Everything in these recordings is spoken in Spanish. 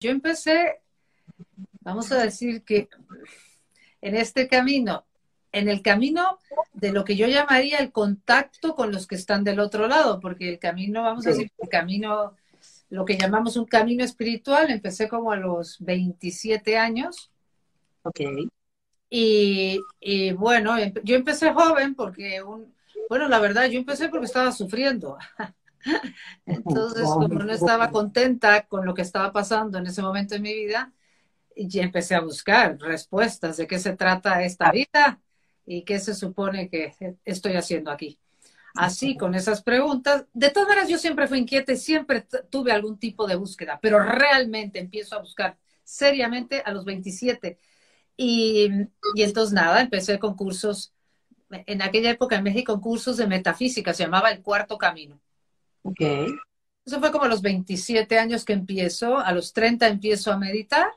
yo empecé, vamos a decir que en este camino, en el camino de lo que yo llamaría el contacto con los que están del otro lado, porque el camino, vamos a decir, el camino, lo que llamamos un camino espiritual, empecé como a los 27 años. Ok. Y, y bueno, yo empecé joven porque, un, bueno, la verdad, yo empecé porque estaba sufriendo. Entonces, como no estaba contenta con lo que estaba pasando en ese momento en mi vida, y empecé a buscar respuestas de qué se trata esta vida y qué se supone que estoy haciendo aquí. Así, con esas preguntas, de todas maneras yo siempre fui inquieta y siempre tuve algún tipo de búsqueda, pero realmente empiezo a buscar seriamente a los 27. Y, y entonces nada, empecé con cursos, en aquella época en México, cursos de metafísica, se llamaba El Cuarto Camino. Ok. Eso fue como a los 27 años que empiezo, a los 30 empiezo a meditar,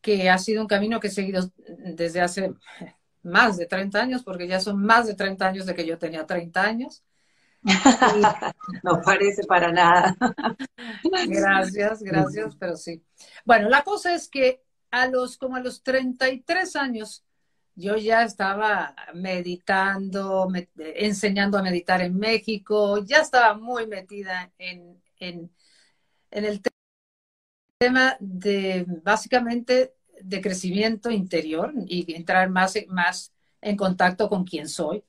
que ha sido un camino que he seguido desde hace más de 30 años, porque ya son más de 30 años de que yo tenía 30 años. no parece para nada. gracias, gracias, pero sí. Bueno, la cosa es que a los como a los 33 años yo ya estaba meditando, enseñando a meditar en México, ya estaba muy metida en, en, el tema de básicamente de crecimiento interior y entrar más, más en contacto con quién soy.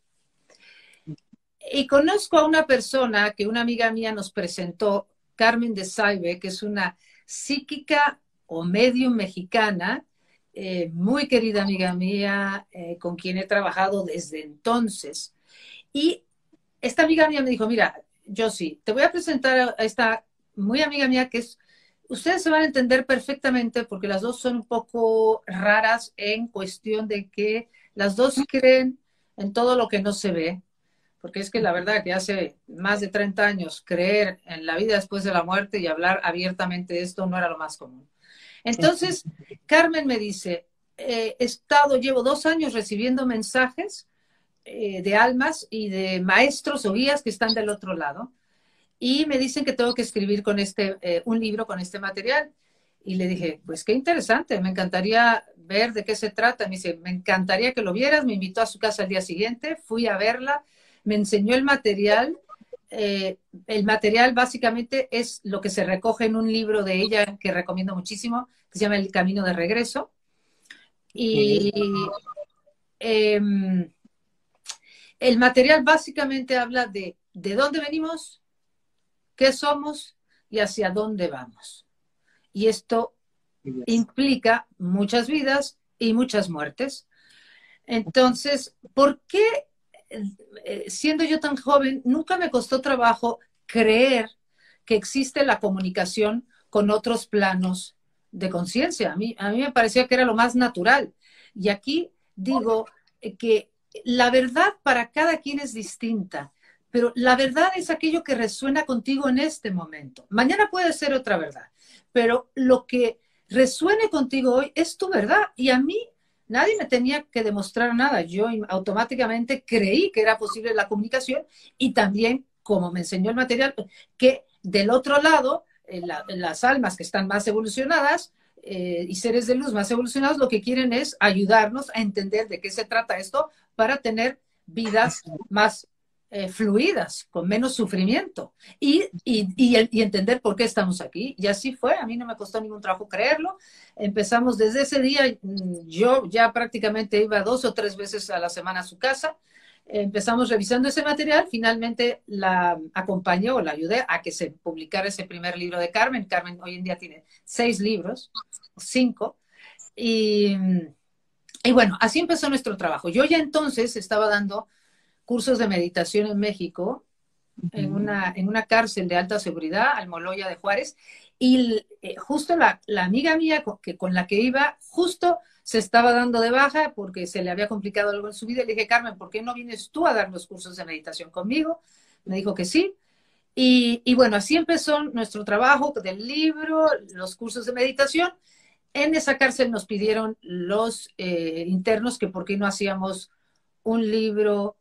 Y conozco a una persona que una amiga mía nos presentó, Carmen de Saibe, que es una psíquica o medium mexicana eh, muy querida amiga mía, eh, con quien he trabajado desde entonces. Y esta amiga mía me dijo, mira, yo sí, te voy a presentar a esta muy amiga mía que es, ustedes se van a entender perfectamente porque las dos son un poco raras en cuestión de que las dos creen en todo lo que no se ve, porque es que la verdad que hace más de 30 años creer en la vida después de la muerte y hablar abiertamente de esto no era lo más común. Entonces, Carmen me dice, eh, he estado, llevo dos años recibiendo mensajes eh, de almas y de maestros o guías que están del otro lado y me dicen que tengo que escribir con este, eh, un libro con este material. Y le dije, pues qué interesante, me encantaría ver de qué se trata. Me dice, me encantaría que lo vieras. Me invitó a su casa al día siguiente, fui a verla, me enseñó el material eh, el material básicamente es lo que se recoge en un libro de ella que recomiendo muchísimo, que se llama El Camino de Regreso. Y em, el material básicamente habla de de dónde venimos, qué somos y hacia dónde vamos. Y esto implica muchas vidas y muchas muertes. Entonces, ¿por qué siendo yo tan joven, nunca me costó trabajo creer que existe la comunicación con otros planos de conciencia. A mí, a mí me parecía que era lo más natural. Y aquí digo que la verdad para cada quien es distinta, pero la verdad es aquello que resuena contigo en este momento. Mañana puede ser otra verdad, pero lo que resuene contigo hoy es tu verdad. Y a mí Nadie me tenía que demostrar nada. Yo automáticamente creí que era posible la comunicación y también, como me enseñó el material, que del otro lado, las almas que están más evolucionadas eh, y seres de luz más evolucionados, lo que quieren es ayudarnos a entender de qué se trata esto para tener vidas más eh, fluidas, con menos sufrimiento y, y, entender por qué estamos aquí. Y así fue, a mí no me costó ningún trabajo creerlo. Empezamos desde ese día, mm, yo ya prácticamente iba dos o tres veces a la semana a su casa. Empezamos revisando ese material, finalmente la acompañé o la ayudé a que se publicara ese primer libro de Carmen. Carmen hoy en día tiene seis libros, cinco. Y, y bueno, así empezó nuestro trabajo. Yo ya entonces estaba dando cursos de meditación en México, en, una, en una cárcel de alta seguridad, Almoloya de Juárez, y eh, justo la, la, amiga mía con, que, con la que iba, justo se estaba dando de baja porque se le había complicado algo en su vida. Le dije, Carmen, ¿por qué no vienes tú a dar los cursos de meditación conmigo? Me dijo que sí. Y, y bueno, así empezó nuestro trabajo del libro, los cursos de meditación. En esa cárcel nos pidieron los eh, internos que por qué no hacíamos un libro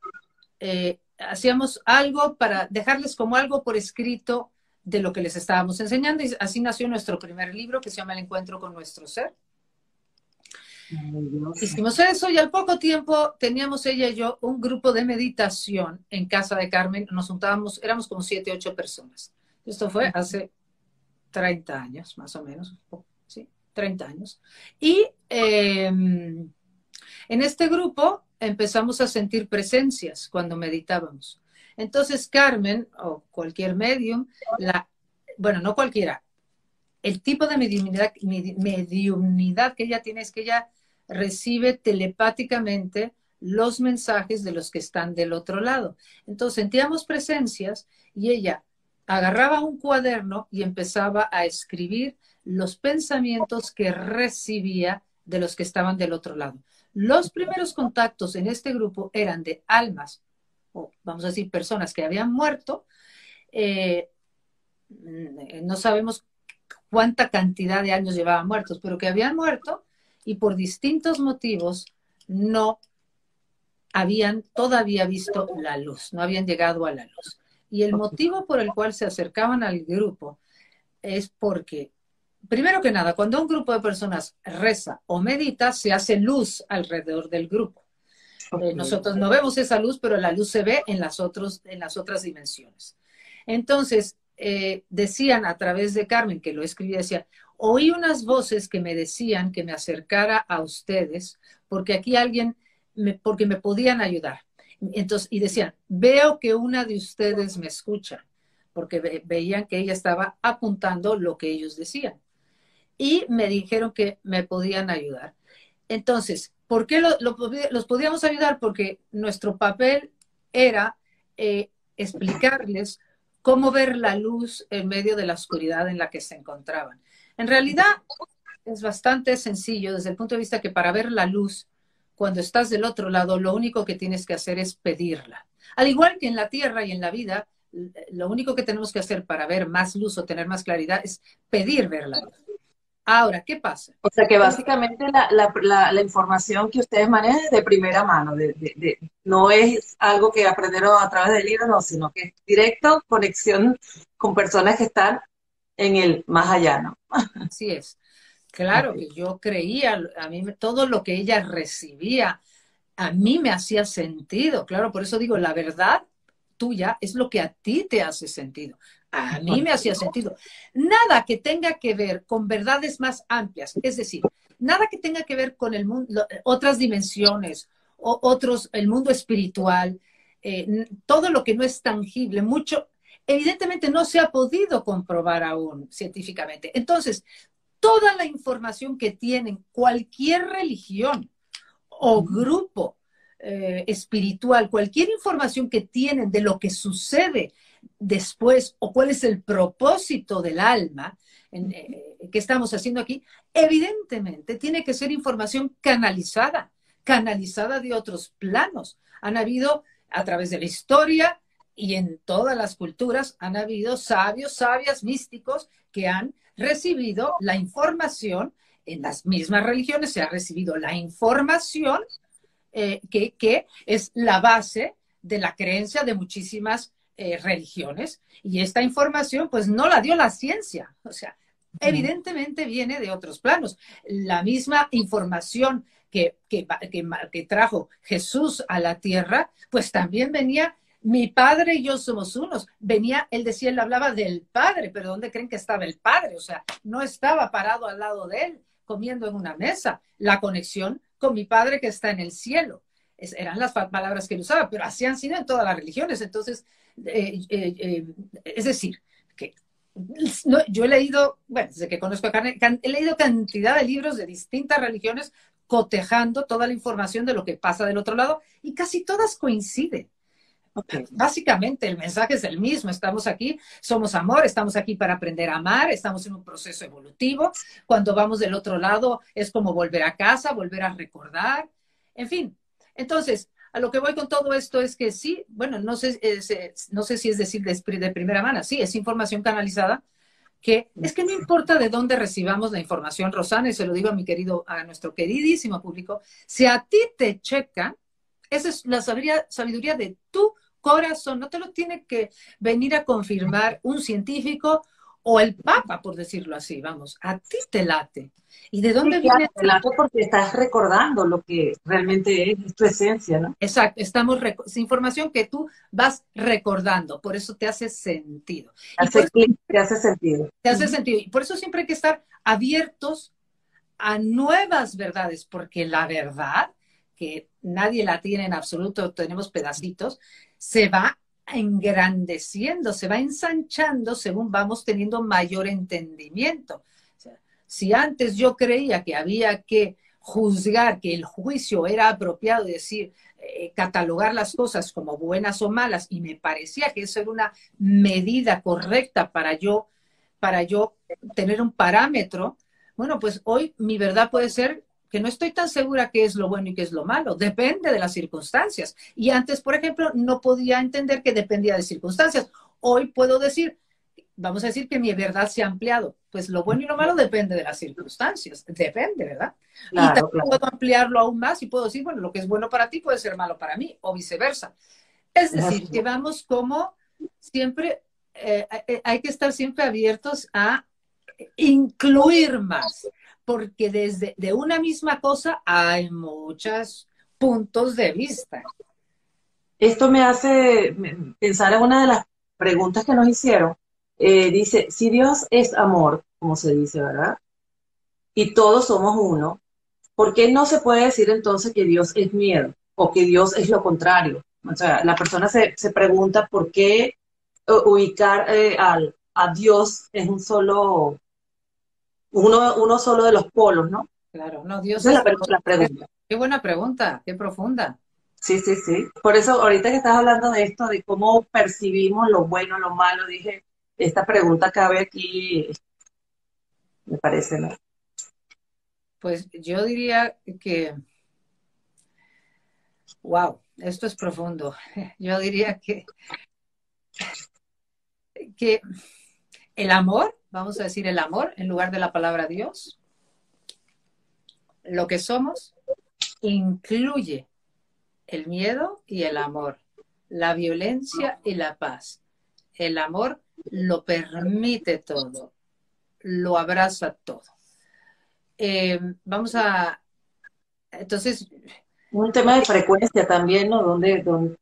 eh, hacíamos algo para dejarles como algo por escrito de lo que les estábamos enseñando. Y así nació nuestro primer libro que se llama El encuentro con nuestro ser. Hicimos eso y al poco tiempo teníamos ella y yo un grupo de meditación en casa de Carmen. Nos juntábamos, éramos como siete, ocho personas. Esto fue hace 30 años, más o menos. Sí, 30 años. Y em, en este grupo empezamos a sentir presencias cuando meditábamos. Entonces Carmen o cualquier medium, la, bueno, no cualquiera, el tipo de mediunidad, mediunidad que ella tiene es que ella recibe telepáticamente los mensajes de los que están del otro lado. Entonces sentíamos presencias y ella agarraba un cuaderno y empezaba a escribir los pensamientos que recibía de los que estaban del otro lado. Los primeros contactos en este grupo eran de almas, o vamos a decir personas que habían muerto. Eh, no sabemos cuánta cantidad de años llevaban muertos, pero que habían muerto y por distintos motivos no habían todavía visto la luz, no habían llegado a la luz. Y el motivo por el cual se acercaban al grupo es porque primero que nada, cuando un grupo de personas reza o medita, se hace luz alrededor del grupo. Eh, nosotros no vemos esa luz, pero la luz se ve en las, otros, en las otras dimensiones. Entonces, eh, decían a través de Carmen, que lo escribía, decía, oí unas voces que me decían que me acercara a ustedes, porque aquí alguien, me, porque me podían ayudar. Entonces, y decían, veo que una de ustedes me escucha, porque veían que ella estaba apuntando lo que ellos decían y me dijeron que me podían ayudar. Entonces, ¿por qué los podíamos ayudar? Porque nuestro papel era eh, explicarles cómo ver la luz en medio de la oscuridad en la que se encontraban. En realidad, es bastante sencillo desde el punto de vista que para ver la luz, cuando estás del otro lado, lo único que tienes que hacer es pedirla. Al igual que en la tierra y en la vida, lo único que tenemos que hacer para ver más luz o tener más claridad es pedir ver la luz. Ahora, ¿qué pasa? O sea que básicamente la, información que ustedes manejan es de primera mano, no es algo que aprendieron a través del libro, no, sino que es directo, conexión con personas que están en el más allá, ¿no? Así es. Claro que yo creía, a mí todo lo que ella recibía, a mí me hacía sentido, claro, por eso digo, la verdad tuya es lo que a ti te hace sentido. A mí me hacía sentido. Nada que tenga que ver con verdades más amplias, es decir, nada que tenga que ver con el mundo, otras dimensiones, o otros, el mundo espiritual, eh, todo lo que no es tangible, mucho, evidentemente no se ha podido comprobar aún científicamente. Entonces, toda la información que tienen cualquier religión o grupo eh, espiritual, cualquier información que tienen de lo que sucede después o cuál es el propósito del alma eh, que estamos haciendo aquí, evidentemente tiene que ser información canalizada, canalizada de otros planos. Han habido a través de la historia y en todas las culturas, han habido sabios, sabias, místicos que han recibido la información, en las mismas religiones se ha recibido la información eh, que, que es la base de la creencia de muchísimas eh, religiones y esta información pues no la dio la ciencia, o sea, evidentemente viene de otros planos. La misma información que, que, que, trajo Jesús a la tierra, pues también venía mi padre y yo somos unos. Venía, él decía, él hablaba del padre, pero ¿dónde creen que estaba el padre? O sea, no estaba parado al lado de él comiendo en una mesa. La conexión con mi padre que está en el cielo. eran las palabras que él usaba, pero así han sido en todas las religiones. Entonces, eh, eh, eh, es decir, que yo he leído, bueno, desde que conozco a Carne, he leído cantidad de libros de distintas religiones cotejando toda la información de lo que pasa del otro lado y casi todas coinciden. Básicamente el mensaje es el mismo, estamos aquí, somos amor, estamos aquí para aprender a amar, estamos en un proceso evolutivo, cuando vamos del otro lado es como volver a casa, volver a recordar, en fin. Entonces, a lo que voy con todo esto es que sí, bueno, no sé, no sé si es decir de, primera mano, sí, es información canalizada, que es que no importa de dónde recibamos la información, Rosana, y se lo digo a mi querido, a nuestro queridísimo público, si a ti te checa, esa es la sabiduría de tu corazón, no te lo tiene que venir a confirmar un científico o el Papa, por decirlo así, vamos, a ti te late. ¿Y de dónde viene? Te late porque estás recordando lo que realmente es, tu esencia, ¿no? Exacto, estamos es información que tú vas recordando, por eso te hace sentido. te hace sentido. Te hace sentido. Y por eso siempre hay que estar abiertos a nuevas verdades, porque la verdad, que nadie la tiene en absoluto, tenemos pedacitos, se va engrandeciendo, se va ensanchando según vamos teniendo mayor entendimiento. si antes yo creía que había que juzgar, que el juicio era apropiado, es decir, eh, catalogar las cosas como buenas o malas, y me parecía que eso era una medida correcta para yo, para yo tener un parámetro, bueno, pues hoy mi verdad puede ser que no estoy tan segura qué es lo bueno y qué es lo malo. Depende de las circunstancias. Y antes, por ejemplo, no podía entender que dependía de circunstancias. Hoy puedo decir, vamos a decir que mi verdad se ha ampliado. Pues lo bueno y lo malo depende de las circunstancias. Depende, ¿verdad? y también puedo ampliarlo aún más y puedo decir, bueno, lo que es bueno para ti puede ser malo para mí o viceversa. Es decir, que vamos como siempre, eh, eh, hay que estar siempre abiertos a incluir más porque desde de una misma cosa hay muchos puntos de vista. Esto me hace pensar en una de las preguntas que nos hicieron. Eh, dice, si Dios es amor, como se dice, ¿verdad? Y todos somos uno, ¿por qué no se puede decir entonces que Dios es miedo o que Dios es lo contrario? O sea, la persona se, pregunta por qué ubicar eh, al, a Dios en un solo uno, uno solo de los polos, ¿no? Claro, no, Dios es la, pregunta. Qué buena pregunta, qué profunda. Sí, sí, sí. Por eso, ahorita que estás hablando de esto, de cómo percibimos lo bueno, lo malo, dije, esta pregunta cabe aquí, me parece, ¿no? Pues yo diría que, wow, esto es profundo. Yo diría que, que el amor vamos a decir el amor en lugar de la palabra Dios. Lo que somos incluye el miedo y el amor, la violencia y la paz. El amor lo permite todo, lo abraza todo. Eh, vamos a, entonces... Un tema de frecuencia también, ¿no? Donde, donde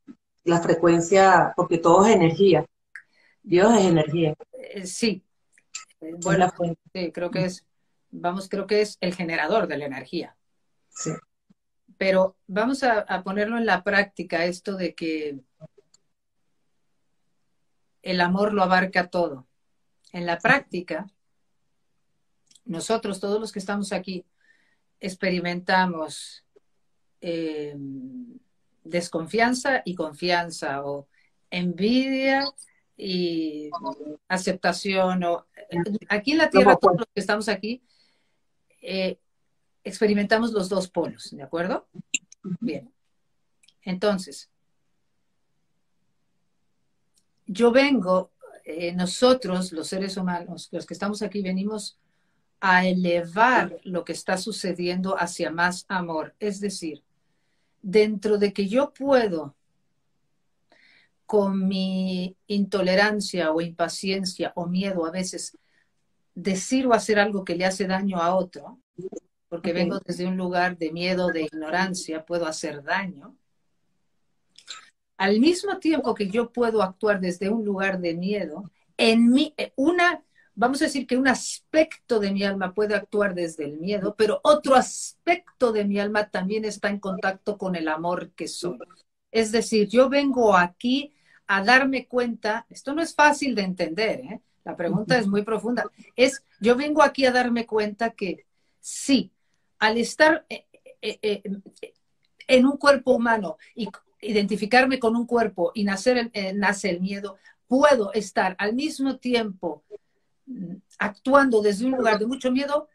la frecuencia, porque todo es energía. Dios es energía. Eh, sí, bueno, sí, creo que es, vamos, creo que es el generador de la energía. Sí. Pero vamos a, ponerlo en la práctica, esto de que el amor lo abarca todo. En la práctica, nosotros, todos los que estamos aquí, experimentamos eh, desconfianza y confianza o envidia y aceptación. O, aquí en la Tierra, todos los que estamos aquí, eh, experimentamos los dos polos, ¿de acuerdo? Bien. Entonces, yo vengo, eh, nosotros, los seres humanos, los que estamos aquí, venimos a elevar lo que está sucediendo hacia más amor. Es decir, dentro de que yo puedo con mi intolerancia o impaciencia o miedo a veces decir o hacer algo que le hace daño a otro, porque vengo desde un lugar de miedo, de ignorancia, puedo hacer daño. Al mismo tiempo que yo puedo actuar desde un lugar de miedo, en mí, eh, una, vamos a decir que un aspecto de mi alma puede actuar desde el miedo, pero otro aspecto de mi alma también está en contacto con el amor que soy. Es decir, yo vengo aquí a darme cuenta, esto no es fácil de entender, ¿eh? la pregunta es muy profunda, es, yo vengo aquí a darme cuenta que sí, al estar eh, eh, en un cuerpo humano y identificarme con un cuerpo y nacer, nace el miedo, puedo estar al mismo tiempo mm, actuando desde un lugar de mucho miedo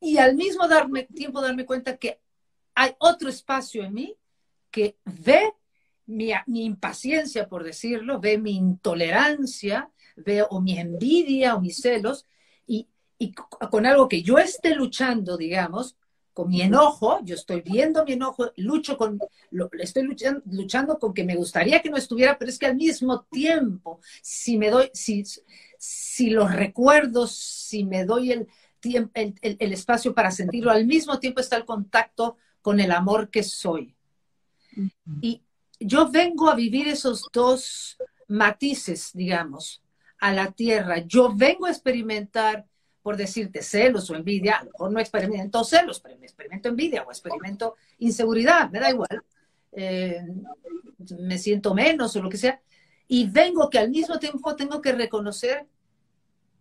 y al mismo darme, tiempo darme cuenta que hay otro espacio en mí que ve mi, impaciencia, por decirlo, ve mi intolerancia, ve o mi envidia o mis celos, y, con algo que yo esté luchando, digamos, con mi enojo, yo estoy viendo mi enojo, lucho con, lo, estoy luchando, luchando con que me gustaría que no estuviera, pero es que al mismo tiempo, si me doy, si, si los recuerdos, si me doy el, el, el, espacio para sentirlo, al mismo tiempo está el contacto con el amor que soy. Y yo vengo a vivir esos dos matices, digamos, a la tierra. Yo vengo a experimentar por decirte celos o envidia, mejor no experimento celos, pero experimento envidia o experimento inseguridad, me da igual, eh, me siento menos o lo que sea, y vengo que al mismo tiempo tengo que reconocer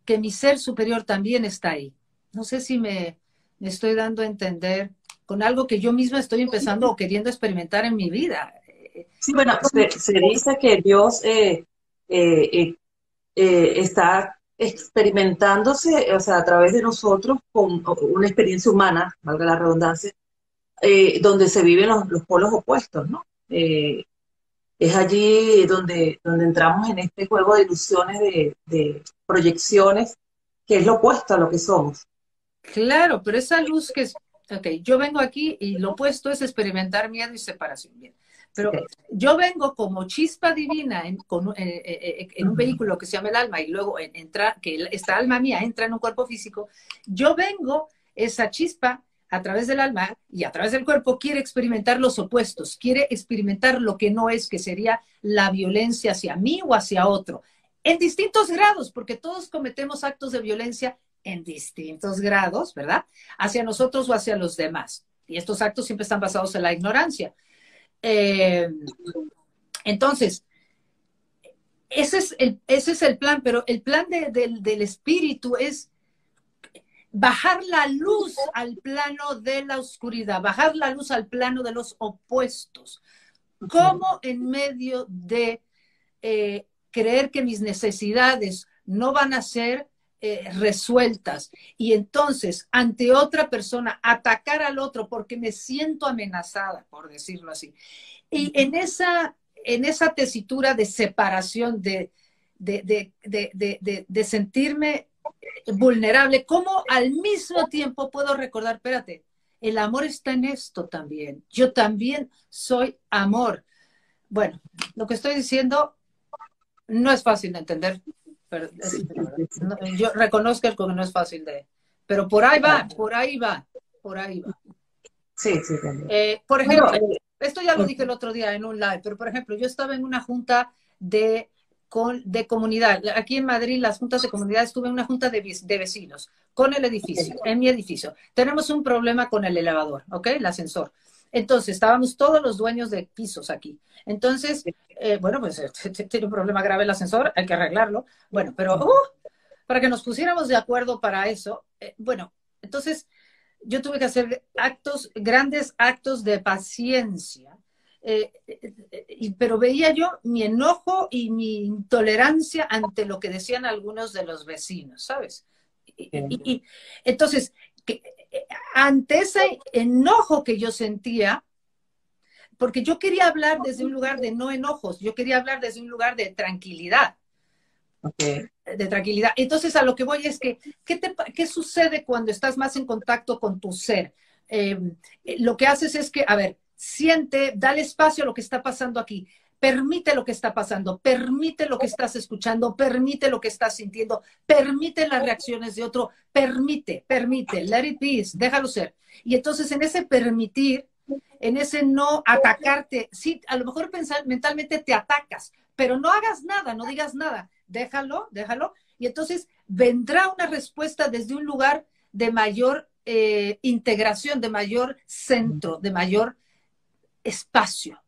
que mi ser superior también está ahí. No sé si me, estoy dando a entender con algo que yo misma estoy empezando o queriendo experimentar en mi vida. Sí, bueno, se, dice que Dios eh, eh, está experimentándose, o sea, a través de nosotros con una experiencia humana, valga la redundancia, eh, donde se viven los, polos opuestos, ¿no? Eh, es allí donde, donde entramos en este juego de ilusiones, de, de, proyecciones, que es lo opuesto a lo que somos. Claro, pero esa luz que es, ok, yo vengo aquí y lo opuesto es experimentar miedo y separación. Bien. Pero yo vengo como chispa divina en, eh, eh, eh, un vehículo que se llama el alma y luego entra, que esta alma mía entra en un cuerpo físico. Yo vengo, esa chispa, a través del alma y a través del cuerpo, quiere experimentar los opuestos, quiere experimentar lo que no es, que sería la violencia hacia mí o hacia otro, en distintos grados, porque todos cometemos actos de violencia en distintos grados, ¿verdad? Hacia nosotros o hacia los demás. Y estos actos siempre están basados en la ignorancia. Eh, entonces, ese es, el, ese es el plan, pero el plan del espíritu es bajar la luz al plano de la oscuridad, bajar la luz al plano de los opuestos. ¿Cómo en medio de eh, creer que mis necesidades no van a ser eh, resueltas y entonces ante otra persona atacar al otro porque me siento amenazada, por decirlo así. Y en esa, en esa tesitura de separación, de, de, de, de sentirme vulnerable, ¿cómo al mismo tiempo puedo recordar, espérate, el amor está en esto también. Yo también soy amor. Bueno, lo que estoy diciendo no es fácil de entender, pero yo reconozco que no es fácil de... Pero por ahí va, por ahí va, por ahí va. Sí, sí. Eh, por ejemplo, eh, esto ya lo dije el otro día en un live, pero por ejemplo, yo estaba en una junta de, con, de comunidad. Aquí en Madrid, las juntas de comunidad, estuve en una junta de, de vecinos con el edificio, en mi edificio. Tenemos un problema con el elevador, ¿ok? El ascensor. Entonces, estábamos todos los dueños de pisos aquí. Entonces, eh, bueno, pues eh, tiene un problema grave el ascensor, hay que arreglarlo. Bueno, pero uh, para que nos pusiéramos de acuerdo para eso, eh, bueno, entonces yo tuve que hacer actos, grandes actos de paciencia. pero veía yo mi enojo y mi intolerancia ante lo que decían algunos de los vecinos, ¿sabes? y entonces, ante ese enojo que yo sentía, porque yo quería hablar desde un lugar de no enojos, yo quería hablar desde un lugar de tranquilidad. De tranquilidad. Entonces, a lo que voy es que, ¿qué, sucede cuando estás más en contacto con tu ser? Em, lo que haces es que, a ver, siente, dale espacio a lo que está pasando aquí. Permite lo que está pasando, permite lo que estás escuchando, permite lo que estás sintiendo, permite las reacciones de otro, permite, permite, let it be, déjalo ser. Y entonces en ese permitir, en ese no atacarte, sí, a lo mejor pensar, mentalmente te atacas, pero no hagas nada, no digas nada, déjalo, déjalo, y entonces vendrá una respuesta desde un lugar de mayor eh, integración, de mayor centro, de mayor espacio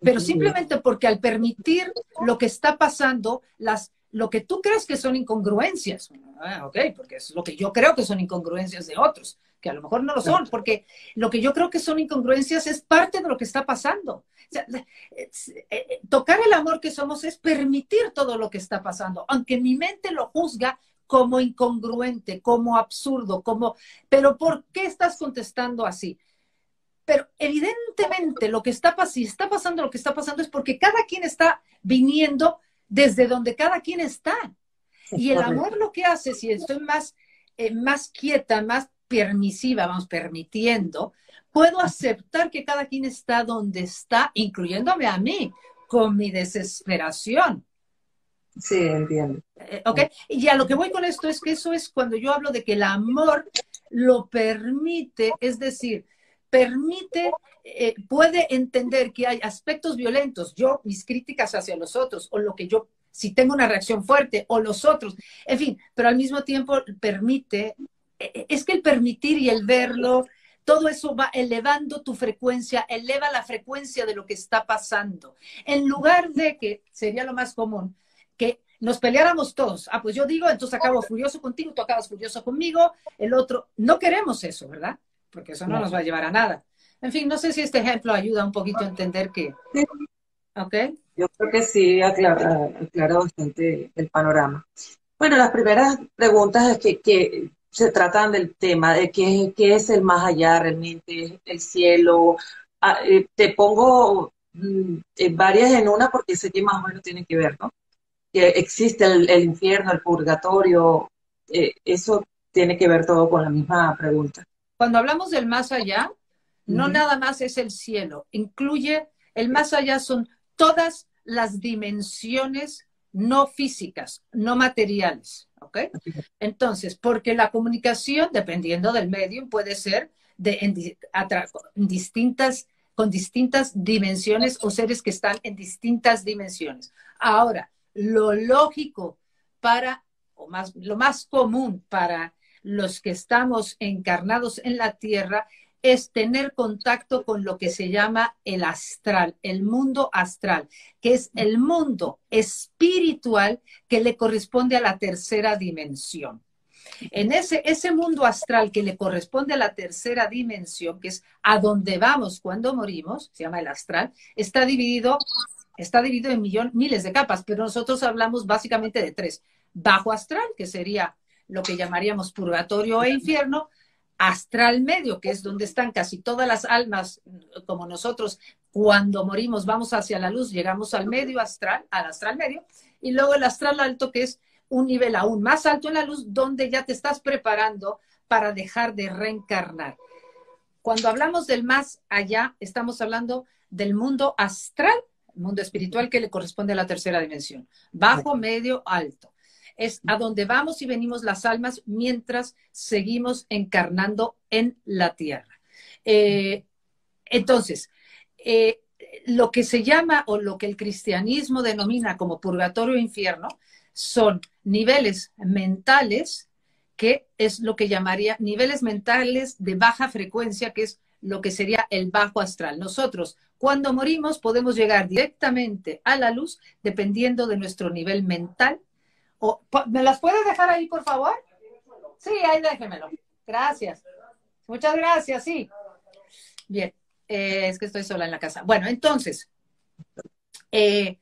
pero simplemente porque al permitir lo que está pasando, las, lo que tú crees que son incongruencias, ah, ok, porque es lo que yo creo que son incongruencias de otros, que a lo mejor no lo son, porque lo que yo creo que son incongruencias es parte de lo que está pasando. Eh, eh, tocar el amor que somos es permitir todo lo que está pasando, aunque mi mente lo juzga como incongruente, como absurdo, como, pero ¿por qué estás contestando así? Pero evidentemente lo que está, si está pasando lo que está pasando es porque cada quien está viniendo desde donde cada quien está. Y el amor lo que hace, si estoy más, eh, más quieta, más permisiva, vamos, permitiendo, puedo aceptar que cada quien está donde está, incluyéndome a mí, con mi desesperación. Sí, entiendo. Eh, ¿Ok? Y a lo que voy con esto es que eso es cuando yo hablo de que el amor lo permite, es decir, permite, eh, puede entender que hay aspectos violentos, yo, mis críticas hacia los otros, o lo que yo, si tengo una reacción fuerte, o los otros, en fin, pero al mismo tiempo permite, eh, es que el permitir y el verlo, todo eso va elevando tu frecuencia, eleva la frecuencia de lo que está pasando. En lugar de que, sería lo más común, que nos peleáramos todos. Ah, pues yo digo, entonces acabo furioso contigo, tú acabas furioso conmigo, el otro. No queremos eso, ¿verdad? Porque eso no nos va a llevar a nada. En fin, no sé si este ejemplo ayuda un poquito a entender que... ¿Ok? Yo creo que sí aclara, bastante el panorama. Bueno, las primeras preguntas es que, que se tratan del tema de qué, qué, es el más allá realmente, el cielo. Ah, eh, te pongo mm, varias en una porque sé que más o menos tienen que ver, ¿no? que existe el, infierno, el purgatorio, eh, eso tiene que ver todo con la misma pregunta. Cuando hablamos del más allá, no nada más es el cielo, incluye, el más allá son todas las dimensiones no físicas, no materiales, ¿ok? Entonces, porque la comunicación, dependiendo del medio, puede ser de, en, distintas, con distintas dimensiones o seres que están en distintas dimensiones. Ahora, lo lógico para, o más, lo más común para los que estamos encarnados en la tierra es tener contacto con lo que se llama el astral, el mundo astral, que es el mundo espiritual que le corresponde a la tercera dimensión. En ese, ese mundo astral que le corresponde a la tercera dimensión, que es a donde vamos cuando morimos, se llama el astral, está dividido está dividido en millón, miles de capas, pero nosotros hablamos básicamente de tres. Bajo astral, que sería lo que llamaríamos purgatorio e infierno, astral medio, que es donde están casi todas las almas, como nosotros, cuando morimos vamos hacia la luz, llegamos al medio astral, al astral medio, y luego el astral alto, que es un nivel aún más alto en la luz, donde ya te estás preparando para dejar de reencarnar. Cuando hablamos del más allá, estamos hablando del mundo astral mundo espiritual que le corresponde a la tercera dimensión, bajo, medio, alto. Es a donde vamos y venimos las almas mientras seguimos encarnando en la tierra. Eh, entonces, eh, lo que se llama o lo que el cristianismo denomina como purgatorio e infierno son niveles mentales, que es lo que llamaría niveles mentales de baja frecuencia, que es lo que sería el bajo astral. Nosotros cuando morimos podemos llegar directamente a la luz dependiendo de nuestro nivel mental. O, ¿Me las puede dejar ahí, por favor? Sí, ahí déjemelo. Gracias. Muchas gracias, sí. Bien, eh, es que estoy sola en la casa. Bueno, entonces, eh,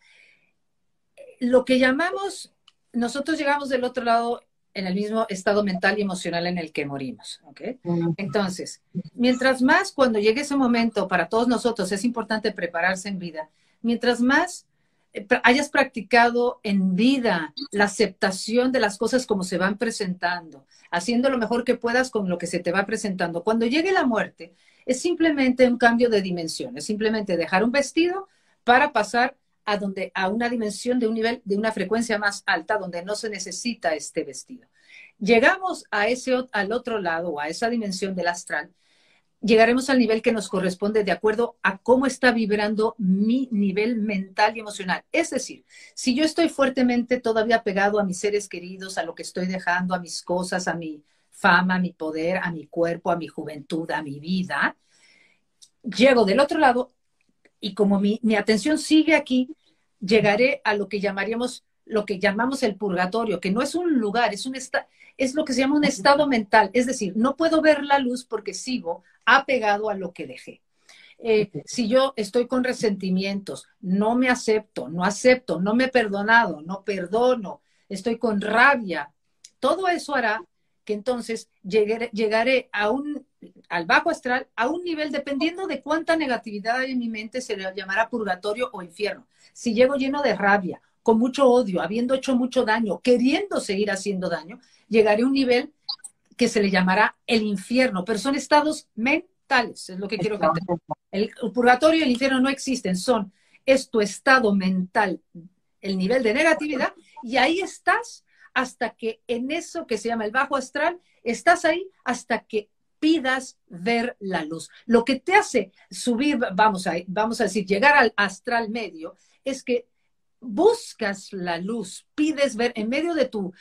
lo que llamamos, nosotros llegamos del otro lado en el mismo estado mental y emocional en el que morimos. Entonces, mientras más cuando llegue ese momento, para todos nosotros es importante prepararse en vida, mientras más hayas practicado en vida la aceptación de las cosas como se van presentando, haciendo lo mejor que puedas con lo que se te va presentando. Cuando llegue la muerte, es simplemente un cambio de dimensión, es simplemente dejar un vestido para pasar a, donde, a una dimensión de un nivel, de una frecuencia más alta, donde no se necesita este vestido. Llegamos a ese, al otro lado, a esa dimensión del astral, llegaremos al nivel que nos corresponde de acuerdo a cómo está vibrando mi nivel mental y emocional. Es decir, si yo estoy fuertemente todavía pegado a mis seres queridos, a lo que estoy dejando, a mis cosas, a mi fama, a mi poder, a mi cuerpo, a mi juventud, a mi vida, llego del otro lado y como mi, atención sigue aquí, llegaré a lo que llamaríamos, lo que llamamos el purgatorio, que no es un lugar, es, un es lo que se llama un estado mental. Es decir, no puedo ver la luz porque sigo apegado a lo que dejé. Eh, si yo estoy con resentimientos, no me acepto, no acepto, no me he perdonado, no perdono, estoy con rabia, todo eso hará que entonces llegaré, a un, al bajo astral a un nivel, dependiendo de cuánta negatividad hay en mi mente, se le llamará purgatorio o infierno. Si llego lleno de rabia, con mucho odio, habiendo hecho mucho daño, queriendo seguir haciendo daño, llegaré a un nivel que se le llamará el infierno, pero son estados mentales, es lo que quiero que El, el purgatorio y el infierno no existen, son, es tu estado mental, el nivel de negatividad, y ahí estás hasta que en eso que se llama el bajo astral, estás ahí hasta que pidas ver la luz. Lo que te hace subir, vamos a, vamos a decir, llegar al astral medio, es que buscas la luz, pides ver en medio de tu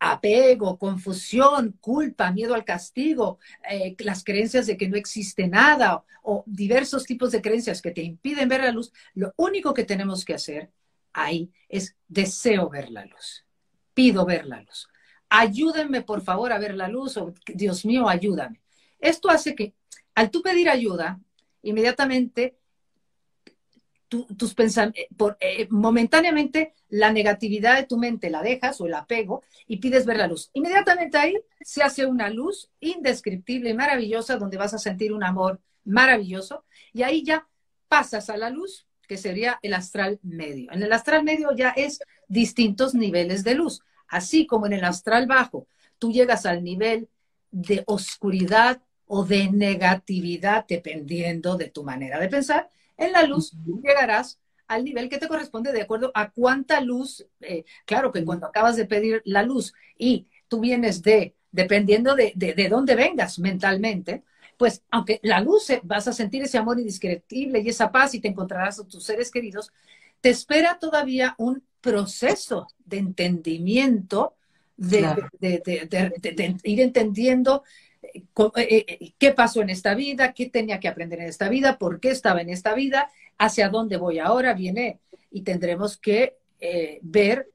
apego, confusión, culpa, miedo al castigo, eh, las creencias de que no existe nada o, o diversos tipos de creencias que te impiden ver la luz, lo único que tenemos que hacer ahí es deseo ver la luz, pido ver la luz. Ayúdenme por favor a ver la luz o Dios mío, ayúdame. Esto hace que al tú pedir ayuda, inmediatamente tus pensamientos, eh, eh, momentáneamente la negatividad de tu mente la dejas o el apego y pides ver la luz. Inmediatamente ahí se hace una luz indescriptible y maravillosa donde vas a sentir un amor maravilloso y ahí ya pasas a la luz que sería el astral medio. En el astral medio ya es distintos niveles de luz, así como en el astral bajo tú llegas al nivel de oscuridad o de negatividad dependiendo de tu manera de pensar en la luz llegarás al nivel que te corresponde de acuerdo a cuánta luz, eh, claro que cuando acabas de pedir la luz y tú vienes de, dependiendo de, de, dónde vengas mentalmente, pues aunque la luz eh, vas a sentir ese amor indescriptible y esa paz y te encontrarás a tus seres queridos, te espera todavía un proceso de entendimiento, de, de ir entendiendo qué pasó en esta vida, qué tenía que aprender en esta vida, por qué estaba en esta vida, hacia dónde voy ahora, viene y tendremos que eh, ver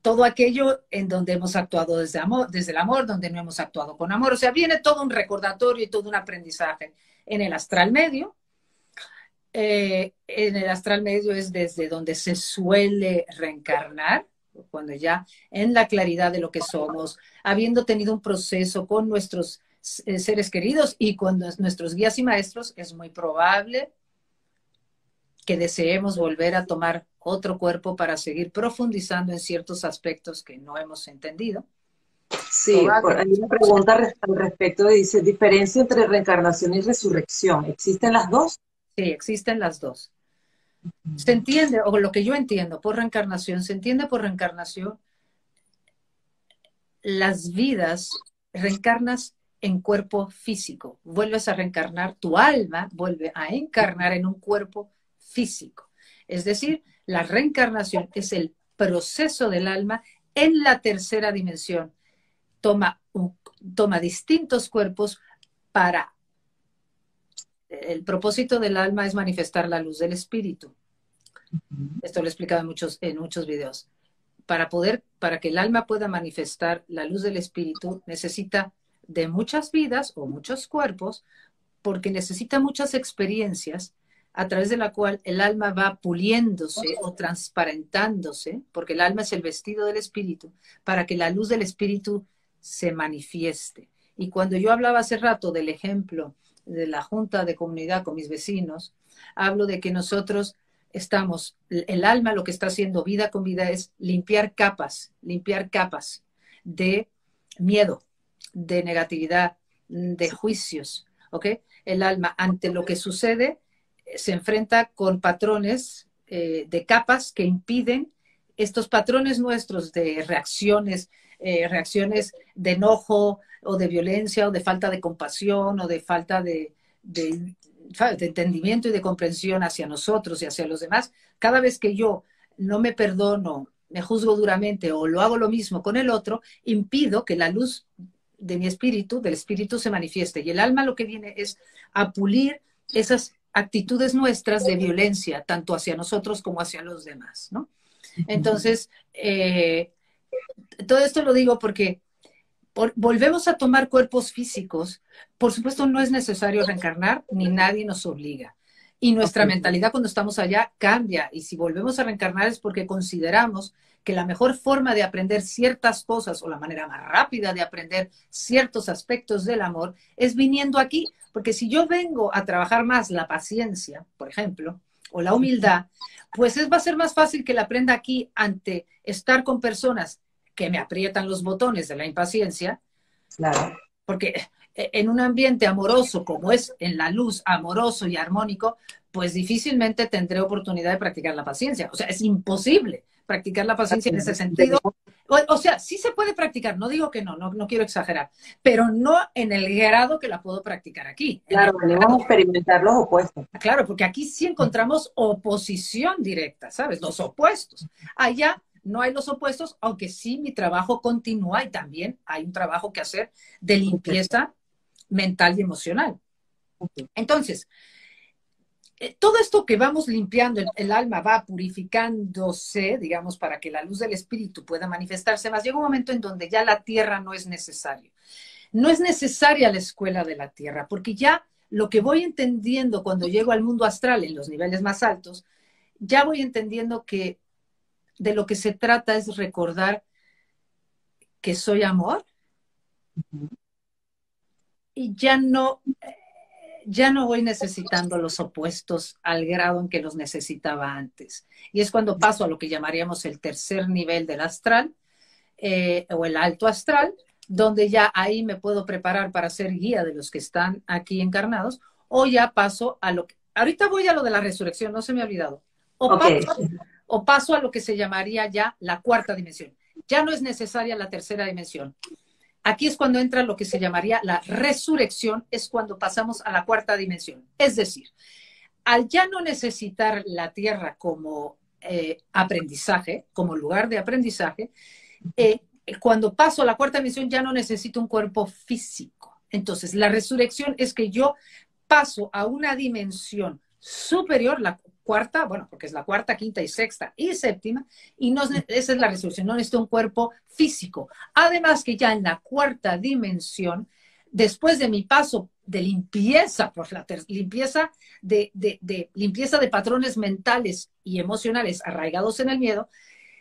todo aquello en donde hemos actuado desde, amor, desde el amor, donde no hemos actuado con amor. O sea, viene todo un recordatorio y todo un aprendizaje en el astral medio. en el astral medio es desde donde se suele reencarnar cuando ya en la claridad de lo que somos, habiendo tenido un proceso con nuestros eh, seres queridos y con nuestros guías y maestros, es muy probable que deseemos volver a tomar otro cuerpo para seguir profundizando en ciertos aspectos que no hemos entendido. Sí, hay una pregunta al respecto, dice, diferencia entre reencarnación y resurrección, ¿existen las dos? Sí, existen las dos. Se entiende, o lo que yo entiendo por reencarnación, se entiende por reencarnación las vidas, reencarnas en cuerpo físico, vuelves a reencarnar, tu alma vuelve a encarnar en un cuerpo físico. Es decir, la reencarnación es el proceso del alma en la tercera dimensión. Toma, toma distintos cuerpos para el propósito del alma es manifestar la luz del espíritu. Esto lo he explicado en muchos, en muchos videos. Para poder, para que el alma pueda manifestar la luz del espíritu, necesita de muchas vidas o muchos cuerpos, porque necesita muchas experiencias a través de la cual el alma va puliéndose o transparentándose, porque el alma es el vestido del espíritu, para que la luz del espíritu se manifieste. Y cuando yo hablaba hace rato del ejemplo de la junta de comunidad con mis vecinos, hablo de que nosotros estamos, el alma lo que está haciendo vida con vida es limpiar capas, limpiar capas de miedo, de negatividad, de juicios, ¿ok? El alma ante lo que sucede se enfrenta con patrones eh, de capas que impiden estos patrones nuestros de reacciones, eh, reacciones de enojo o de violencia o de falta de compasión o de falta de, de, entendimiento y de comprensión hacia nosotros y hacia los demás, cada vez que yo no me perdono, me juzgo duramente o lo hago lo mismo con el otro, impido que la luz de mi espíritu, del espíritu, se manifieste. Y el alma lo que viene es a pulir esas actitudes nuestras de violencia, tanto hacia nosotros como hacia los demás, ¿no? Entonces, eh, todo esto lo digo porque volvemos a tomar cuerpos físicos. Por supuesto, no es necesario reencarnar, ni nadie nos obliga. Y nuestra mentalidad cuando estamos allá cambia. Y si volvemos a reencarnar es porque consideramos que la mejor forma de aprender ciertas cosas o la manera más rápida de aprender ciertos aspectos del amor es viniendo aquí. Porque si yo vengo a trabajar más la paciencia, por ejemplo, o la humildad, pues es, va a ser más fácil que la aprenda aquí ante estar con personas que me aprietan los botones de la impaciencia Claro. Porque eh, en un ambiente amoroso como es en la luz, amoroso y armónico, pues difícilmente tendré oportunidad de practicar la paciencia. O sea, es imposible practicar la paciencia en ese sentido. O, sea, sí se puede practicar, no digo que no, no, quiero exagerar, pero no en el grado que la puedo practicar aquí. Claro, debemos experimentar los opuestos. Claro, porque aquí sí encontramos oposición directa, ¿sabes? Los opuestos. Allá no hay los opuestos, aunque sí mi trabajo continúa y también hay un trabajo que hacer de limpieza mental y emocional. Entonces, eh, todo esto que vamos limpiando, el, alma va purificándose, digamos, para que la luz del espíritu pueda manifestarse más. Llega un momento en donde ya la tierra no es necesario. No es necesaria la escuela de la tierra, porque ya lo que voy entendiendo cuando llego al mundo astral en los niveles más altos, ya voy entendiendo que de lo que se trata es recordar que soy amor y ya no ya no voy necesitando los opuestos al grado en que los necesitaba antes. Y es cuando paso a lo que llamaríamos el tercer nivel del astral eh, o el alto astral, donde ya ahí me puedo preparar para ser guía de los que están aquí encarnados, o ya paso a lo que... Ahorita voy a lo de la resurrección, no se me ha olvidado. O, paso, o paso a lo que se llamaría ya la cuarta dimensión. Ya no es necesaria la tercera dimensión. Aquí es cuando entra lo que se llamaría la resurrección, es cuando pasamos a la cuarta dimensión. Es decir, al ya no necesitar la tierra como eh, aprendizaje, como lugar de aprendizaje, eh, cuando paso a la cuarta dimensión ya no necesito un cuerpo físico. Entonces, la resurrección es que yo paso a una dimensión superior, la cuarta, bueno, porque es la cuarta, quinta y sexta y séptima, y no, esa es la resolución, no necesito un cuerpo físico. Además que ya en la cuarta dimensión, después de mi paso de limpieza, por la limpieza de, de, limpieza de patrones mentales y emocionales arraigados en el miedo,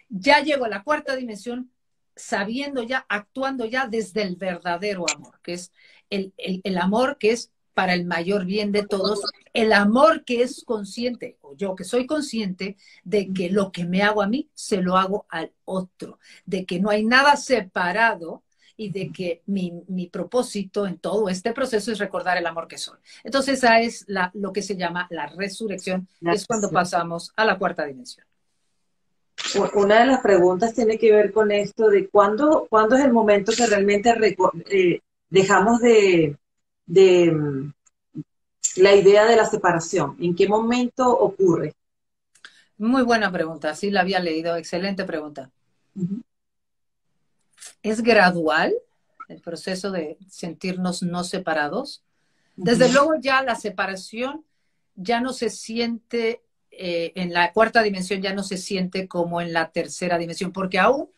ya llego a la cuarta dimensión sabiendo ya, actuando ya desde el verdadero amor, que es el, el amor que es para el mayor bien de todos, el amor que es consciente, o yo que soy consciente de que lo que me hago a mí, se lo hago al otro, de que no hay nada separado y de que mi, propósito en todo este proceso es recordar el amor que soy. Entonces, esa es la, lo que se llama la resurrección, es cuando pasamos a la cuarta dimensión. Una de las preguntas tiene que ver con esto de cuándo, cuándo es el momento que realmente eh, dejamos de, de mm, la idea de la separación? ¿En qué momento ocurre? Muy buena pregunta, sí la había leído, excelente pregunta. ¿Es gradual el proceso de sentirnos no separados? Desde luego ya la separación ya no se siente, eh, en la cuarta dimensión ya no se siente como en la tercera dimensión, porque aún,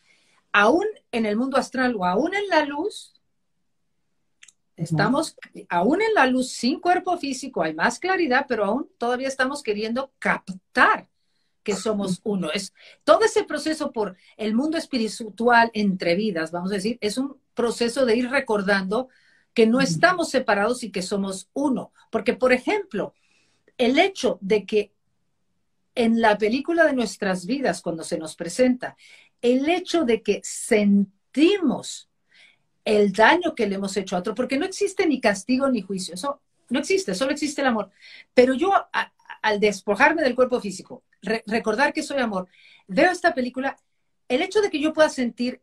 aún en el mundo astral o aún en la luz, Estamos aún en la luz sin cuerpo físico, hay más claridad, pero aún todavía estamos queriendo captar que somos uno. Es todo ese proceso por el mundo espiritual entre vidas, vamos a decir, es un proceso de ir recordando que no estamos separados y que somos uno. Porque, por ejemplo, el hecho de que en la película de nuestras vidas, cuando se nos presenta, el hecho de que sentimos el daño que le hemos hecho a otro, porque no existe ni castigo ni juicio, eso no existe, solo existe el amor. Pero yo, al despojarme del cuerpo físico, recordar que soy amor, veo esta película, el hecho de que yo pueda sentir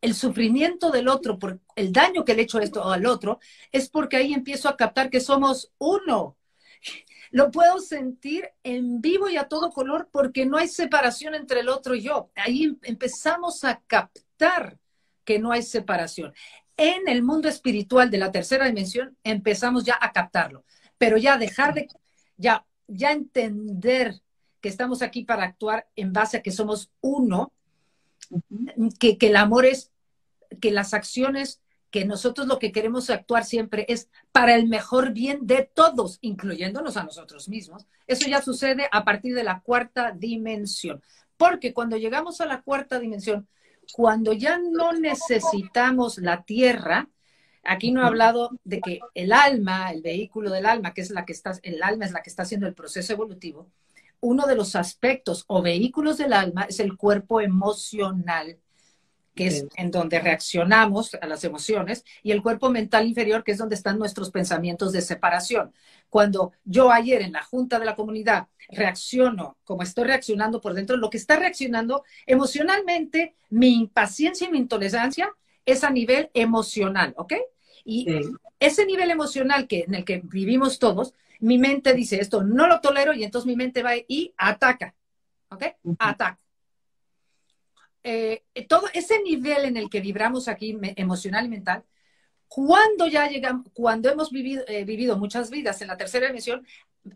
el sufrimiento del otro por el daño que le he hecho esto al otro, es porque ahí empiezo a captar que somos uno. Lo puedo sentir en vivo y a todo color porque no hay separación entre el otro y yo. Ahí em, empezamos a captar que no hay separación. En el mundo espiritual de la tercera dimensión empezamos ya a captarlo, pero ya dejar de, ya, ya entender que estamos aquí para actuar en base a que somos uno, que, que el amor es, que las acciones que nosotros lo que queremos actuar siempre es para el mejor bien de todos, incluyéndonos a nosotros mismos. Eso ya sucede a partir de la cuarta dimensión. Porque cuando llegamos a la cuarta dimensión, cuando ya no necesitamos la tierra, aquí no he hablado de que el alma, el vehículo del alma, que es la que está, el alma es la que está haciendo el proceso evolutivo, uno de los aspectos o vehículos del alma es el cuerpo emocional que es en donde reaccionamos a las emociones, y el cuerpo mental inferior, que es donde están nuestros pensamientos de separación. Cuando yo ayer en la junta de la comunidad reacciono como estoy reaccionando por dentro, lo que está reaccionando emocionalmente, mi impaciencia y mi intolerancia es a nivel emocional, ¿ok? Y ese nivel emocional que, en el que vivimos todos, mi mente dice esto, no lo tolero, y entonces mi mente va y ataca, ¿ok? Ataca. Eh, todo ese nivel en el que vibramos aquí emocional y mental, cuando ya llegamos, cuando hemos vivido, eh, vivido muchas vidas en la tercera emisión,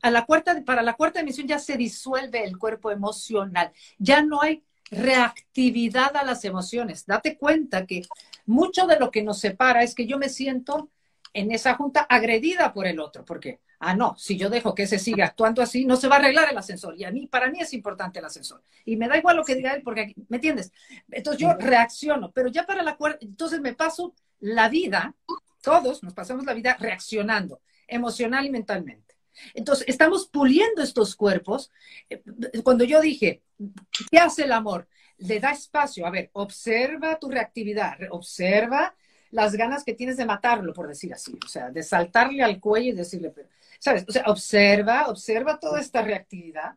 a la cuarta, para la cuarta emisión ya se disuelve el cuerpo emocional, ya no hay reactividad a las emociones. Date cuenta que mucho de lo que nos separa es que yo me siento en esa junta agredida por el otro, porque, ah, no, si yo dejo que ese siga actuando así, no se va a arreglar el ascensor. Y a mí, para mí es importante el ascensor. Y me da igual lo que diga él, porque, ¿me entiendes? Entonces yo reacciono, pero ya para la cuarta, entonces me paso la vida, todos nos pasamos la vida reaccionando emocional y mentalmente. Entonces, estamos puliendo estos cuerpos. Eh, cuando yo dije, ¿qué hace el amor? Le da espacio. A ver, observa tu reactividad, observa las ganas que tienes de matarlo, por decir así, o sea, de saltarle al cuello y decirle, ¿sabes? O sea, observa, observa toda esta reactividad,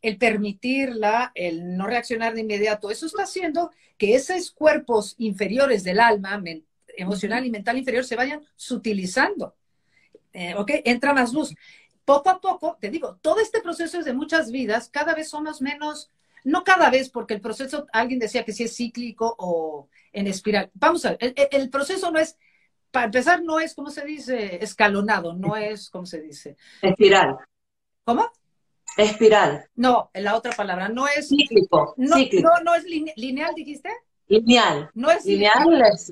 el permitirla, el no reaccionar de inmediato, eso está haciendo que esos cuerpos inferiores del alma, emocional y mental inferior, se vayan sutilizando. Eh, ¿Ok? Entra más luz. Poco a poco, te digo, todo este proceso es de muchas vidas, cada vez somos menos, no cada vez, porque el proceso, alguien decía que sí es cíclico o en espiral. Vamos a ver, el, proceso no es, para empezar, no es, ¿cómo se dice? Escalonado, no es, ¿cómo se dice? Espiral. ¿Cómo? Espiral. No, la otra palabra, no es... Cíclico. No, cíclico. no, no es lineal, dijiste. Lineal. No es lineal.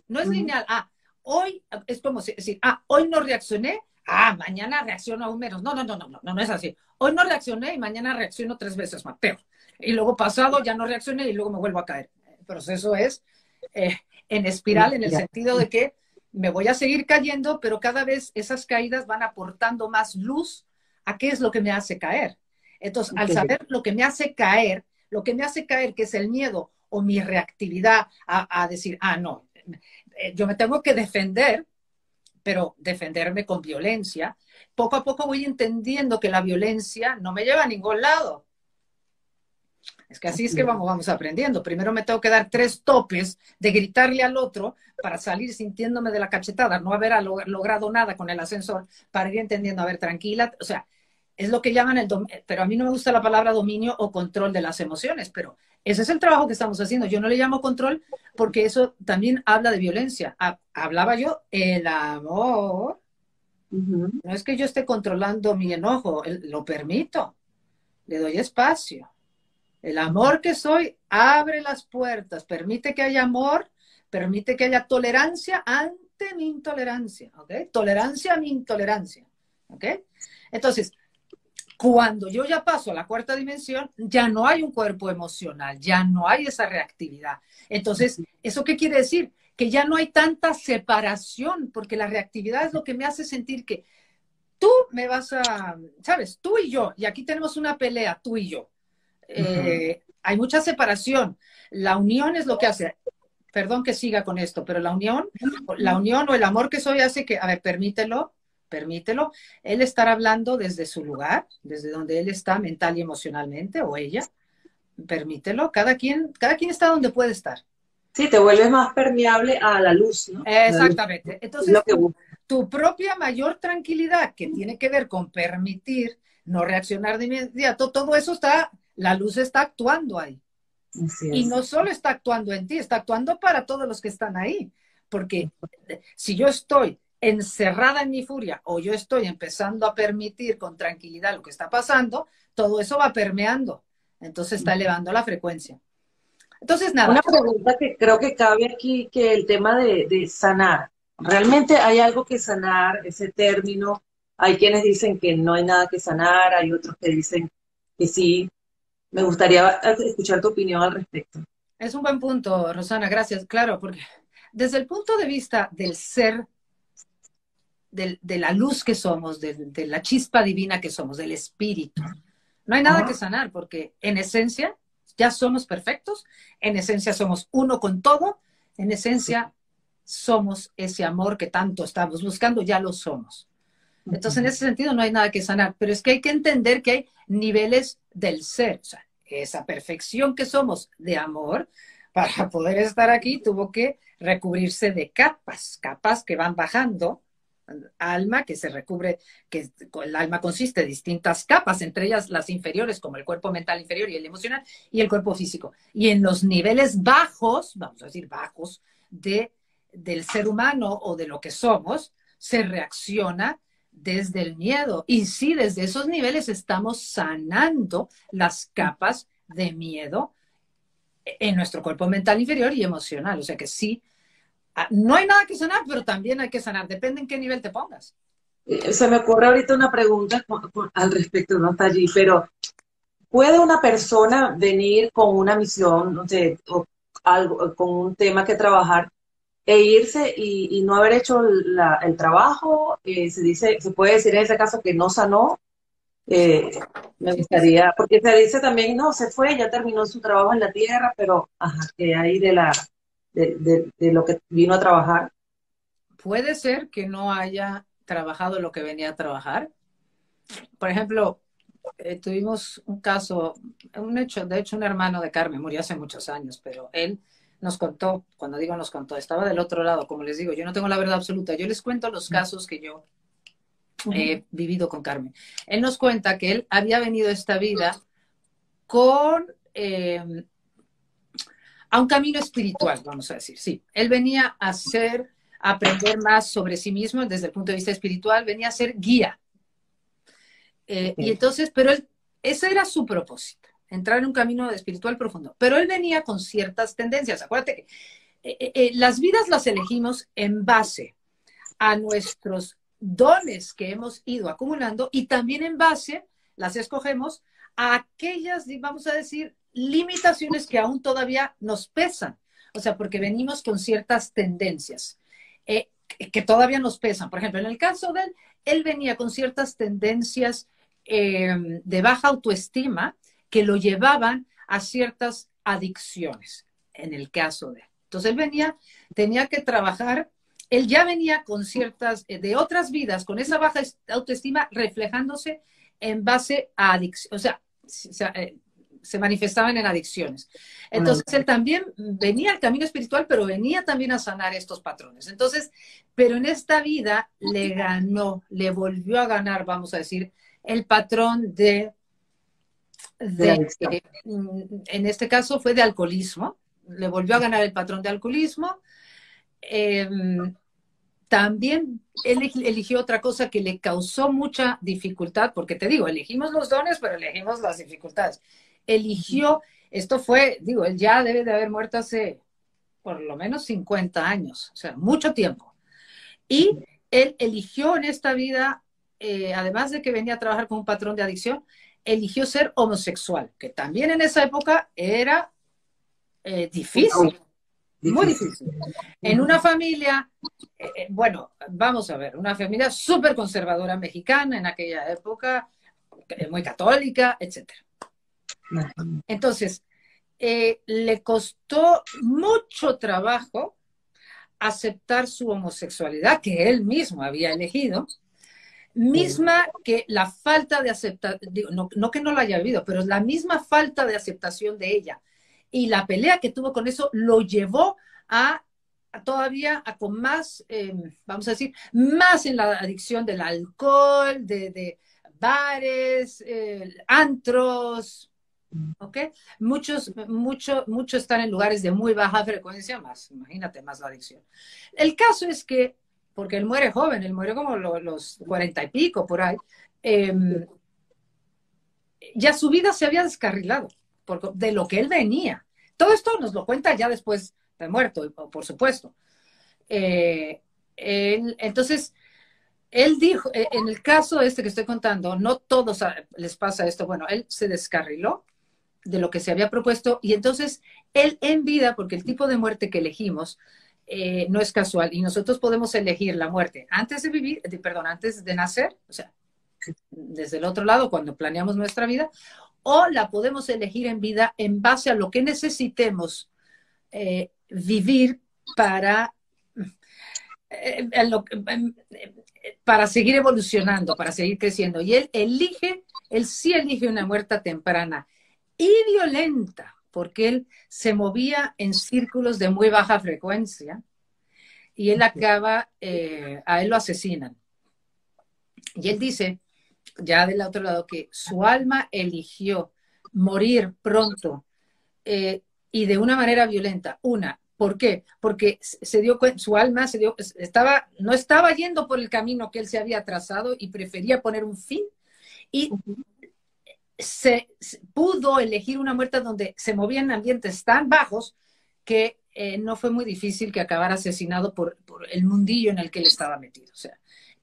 No es lineal. Ah, hoy es como decir, ah, hoy no reaccioné, ah, mañana reacciono aún menos. No, no, no, no, no, no, no es así. Hoy no reaccioné y mañana reacciono tres veces más, peor. Y luego pasado ya no reaccioné y luego me vuelvo a caer. El proceso es eh, en espiral en el sentido de que me voy a seguir cayendo, pero cada vez esas caídas van aportando más luz a qué es lo que me hace caer. Entonces, al saber lo que me hace caer, lo que me hace caer, que es el miedo o mi reactividad a, decir, ah, no, eh, yo me tengo que defender, pero defenderme con violencia, poco a poco voy entendiendo que la violencia no me lleva a ningún lado. Es que así es que vamos, vamos aprendiendo. Primero me tengo que dar tres topes de gritarle al otro para salir sintiéndome de la cachetada, no haber logrado nada con el ascensor, para ir entendiendo, a ver, tranquila. O sea, es lo que llaman el, pero a mí no me gusta la palabra dominio o control de las emociones, pero ese es el trabajo que estamos haciendo. Yo no le llamo control porque eso también habla de violencia. Hablaba yo el amor. No es que yo esté controlando mi enojo, lo permito, le doy espacio. El amor que soy abre las puertas, permite que haya amor, permite que haya tolerancia ante mi intolerancia, ¿ok? Tolerancia a mi intolerancia, ¿ok? Entonces, cuando yo ya paso a la cuarta dimensión, ya no hay un cuerpo emocional, ya no hay esa reactividad. Entonces, ¿eso qué quiere decir? Que ya no hay tanta separación, porque la reactividad es lo que me hace sentir que tú me vas a, sabes, tú y yo, y aquí tenemos una pelea, tú y yo. Eh, hay mucha separación. La unión es lo que hace, perdón que siga con esto, pero la unión, la unión o el amor que soy hace que, a ver, permítelo, permítelo, él estar hablando desde su lugar, desde donde él está mental y emocionalmente, o ella, permítelo, cada quien, cada quien está donde puede estar. Sí, te vuelves más permeable a la luz, ¿no? Exactamente. Entonces, tu, propia mayor tranquilidad, que tiene que ver con permitir no reaccionar de inmediato, todo eso está, la luz está actuando ahí. Y no solo está actuando en ti, está actuando para todos los que están ahí. Porque si yo estoy encerrada en mi furia o yo estoy empezando a permitir con tranquilidad lo que está pasando, todo eso va permeando. Entonces está elevando la frecuencia. Entonces, nada. Una pregunta que creo que cabe aquí, que el tema de, de sanar. ¿Realmente hay algo que sanar, ese término? Hay quienes dicen que no hay nada que sanar, hay otros que dicen que sí. Me gustaría escuchar tu opinión al respecto. Es un buen punto, Rosana, gracias. Claro, porque desde el punto de vista del ser de, la luz que somos, de, la chispa divina que somos, del espíritu. No hay nada que sanar porque en esencia ya somos perfectos, en esencia somos uno con todo en esencia, somos ese amor que tanto estamos buscando, ya lo somos. Entonces, en ese sentido, no hay nada que sanar, pero es que hay que entender que hay niveles del ser, o sea, esa perfección que somos de amor, para poder estar aquí tuvo que recubrirse de capas, capas que van bajando, alma que se recubre, que el alma consiste de distintas capas, entre ellas las inferiores, como el cuerpo mental inferior y el emocional, y el cuerpo físico. Y en los niveles bajos, vamos a decir bajos, de, del ser humano o de lo que somos, se reacciona desde el miedo. Y sí, desde esos niveles estamos sanando las capas de miedo en nuestro cuerpo mental inferior y emocional. O sea que sí, ah, no hay nada que sanar, pero también hay que sanar. Depende en qué nivel te pongas. Eh, se me ocurre ahorita una pregunta al respecto, no está allí, pero ¿puede una persona venir con una misión, no sé, o algo, con un tema que trabajar e irse y, no haber hecho el trabajo, eh, se dice, se puede decir en ese caso que no sanó. Eh, me gustaría, porque se dice también, no, se fue, ya terminó su trabajo en la tierra, pero ajá, que ahí de la de, lo que vino a trabajar. Puede ser que no haya trabajado lo que venía a trabajar. Por ejemplo, eh, tuvimos un caso, un hecho, de hecho un hermano de Carmen murió hace muchos años, pero él nos contó, cuando digo nos contó, estaba del otro lado, como les digo, yo no tengo la verdad absoluta, yo les cuento los casos que yo he vivido con Carmen. Él nos cuenta que él había venido a esta vida con eh, a un camino espiritual, vamos a decir, sí. Él venía a ser, a aprender más sobre sí mismo desde el punto de vista espiritual, venía a ser guía. Eh, y entonces, pero él, ese era su propósito entrar en un camino espiritual profundo. Pero él venía con ciertas tendencias. Acuérdate que eh, eh, eh, las vidas las elegimos en base a nuestros dones que hemos ido acumulando y también en base, las escogemos, a aquellas, vamos a decir, limitaciones que aún todavía nos pesan. O sea, porque venimos con ciertas tendencias que todavía nos pesan. Por ejemplo, en el caso de él, él venía con ciertas tendencias de baja autoestima que lo llevaban a ciertas adicciones, en el caso de. Entonces él venía, tenía que trabajar, él ya venía con ciertas, eh, de otras vidas, con esa baja autoestima reflejándose en base a adicción, o sea, eh, se manifestaban en adicciones. Entonces, él también venía al camino espiritual, pero venía también a sanar estos patrones. Entonces, pero en esta vida le ganó, le volvió a ganar, vamos a decir, el patrón de En este caso fue de alcoholismo, le volvió a ganar el patrón de alcoholismo. Em, también él eligió otra cosa que le causó mucha dificultad, porque te digo, elegimos los dones, pero elegimos las dificultades. Eligió, esto fue, digo, él ya debe de haber muerto hace por lo menos 50 años, o sea, mucho tiempo. Y él eligió en esta vida, eh, además de que venía a trabajar con un patrón de adicción, eligió ser homosexual, que también en esa época era eh, difícil, muy difícil. En una familia, eh, eh, bueno, vamos a ver, una familia súper conservadora mexicana en aquella época, muy católica, etc. Entonces, le costó mucho trabajo aceptar su homosexualidad, que él mismo había elegido, misma que la falta de aceptación, no, no, que no la haya vivido, pero la misma falta de aceptación de ella y la pelea que tuvo con eso lo llevó a, todavía a con más, em, vamos a decir, más en la adicción del alcohol, de, bares, antros, ¿ok? Muchos, mucho, muchos están en lugares de muy baja frecuencia, más, imagínate, más la adicción. El caso es que porque él muere joven, él muere como los cuarenta y pico por ahí, em, ya su vida se había descarrilado de lo que él venía. Todo esto nos lo cuenta ya después de muerto, por supuesto. Eh, entonces, él dijo, e, en el caso este que estoy contando, no todos les pasa esto. Bueno, él se descarriló de lo que se había propuesto y entonces él en vida, porque el tipo de muerte que elegimos eh, no es casual y nosotros podemos elegir la muerte antes de vivir, perdón, antes de nacer, o sea, desde el otro lado cuando planeamos nuestra vida, o la podemos elegir en vida en base a lo que necesitemos eh, vivir para, eh, para seguir evolucionando, para seguir creciendo. Y él elige, él sí elige una muerte temprana y violenta, porque él se movía en círculos de muy baja frecuencia y él acaba, eh, a él lo asesinan. Y él dice, ya del otro lado, que su alma eligió morir pronto eh, y de una manera violenta. Una, ¿por qué? Porque se dio su alma se dio, estaba, no estaba yendo por el camino que él se había trazado y prefería poner un fin y se, pudo elegir una muerte donde se movía en ambientes tan bajos que eh, no fue muy difícil que acabara asesinado por, el mundillo en el que él estaba metido. O sea,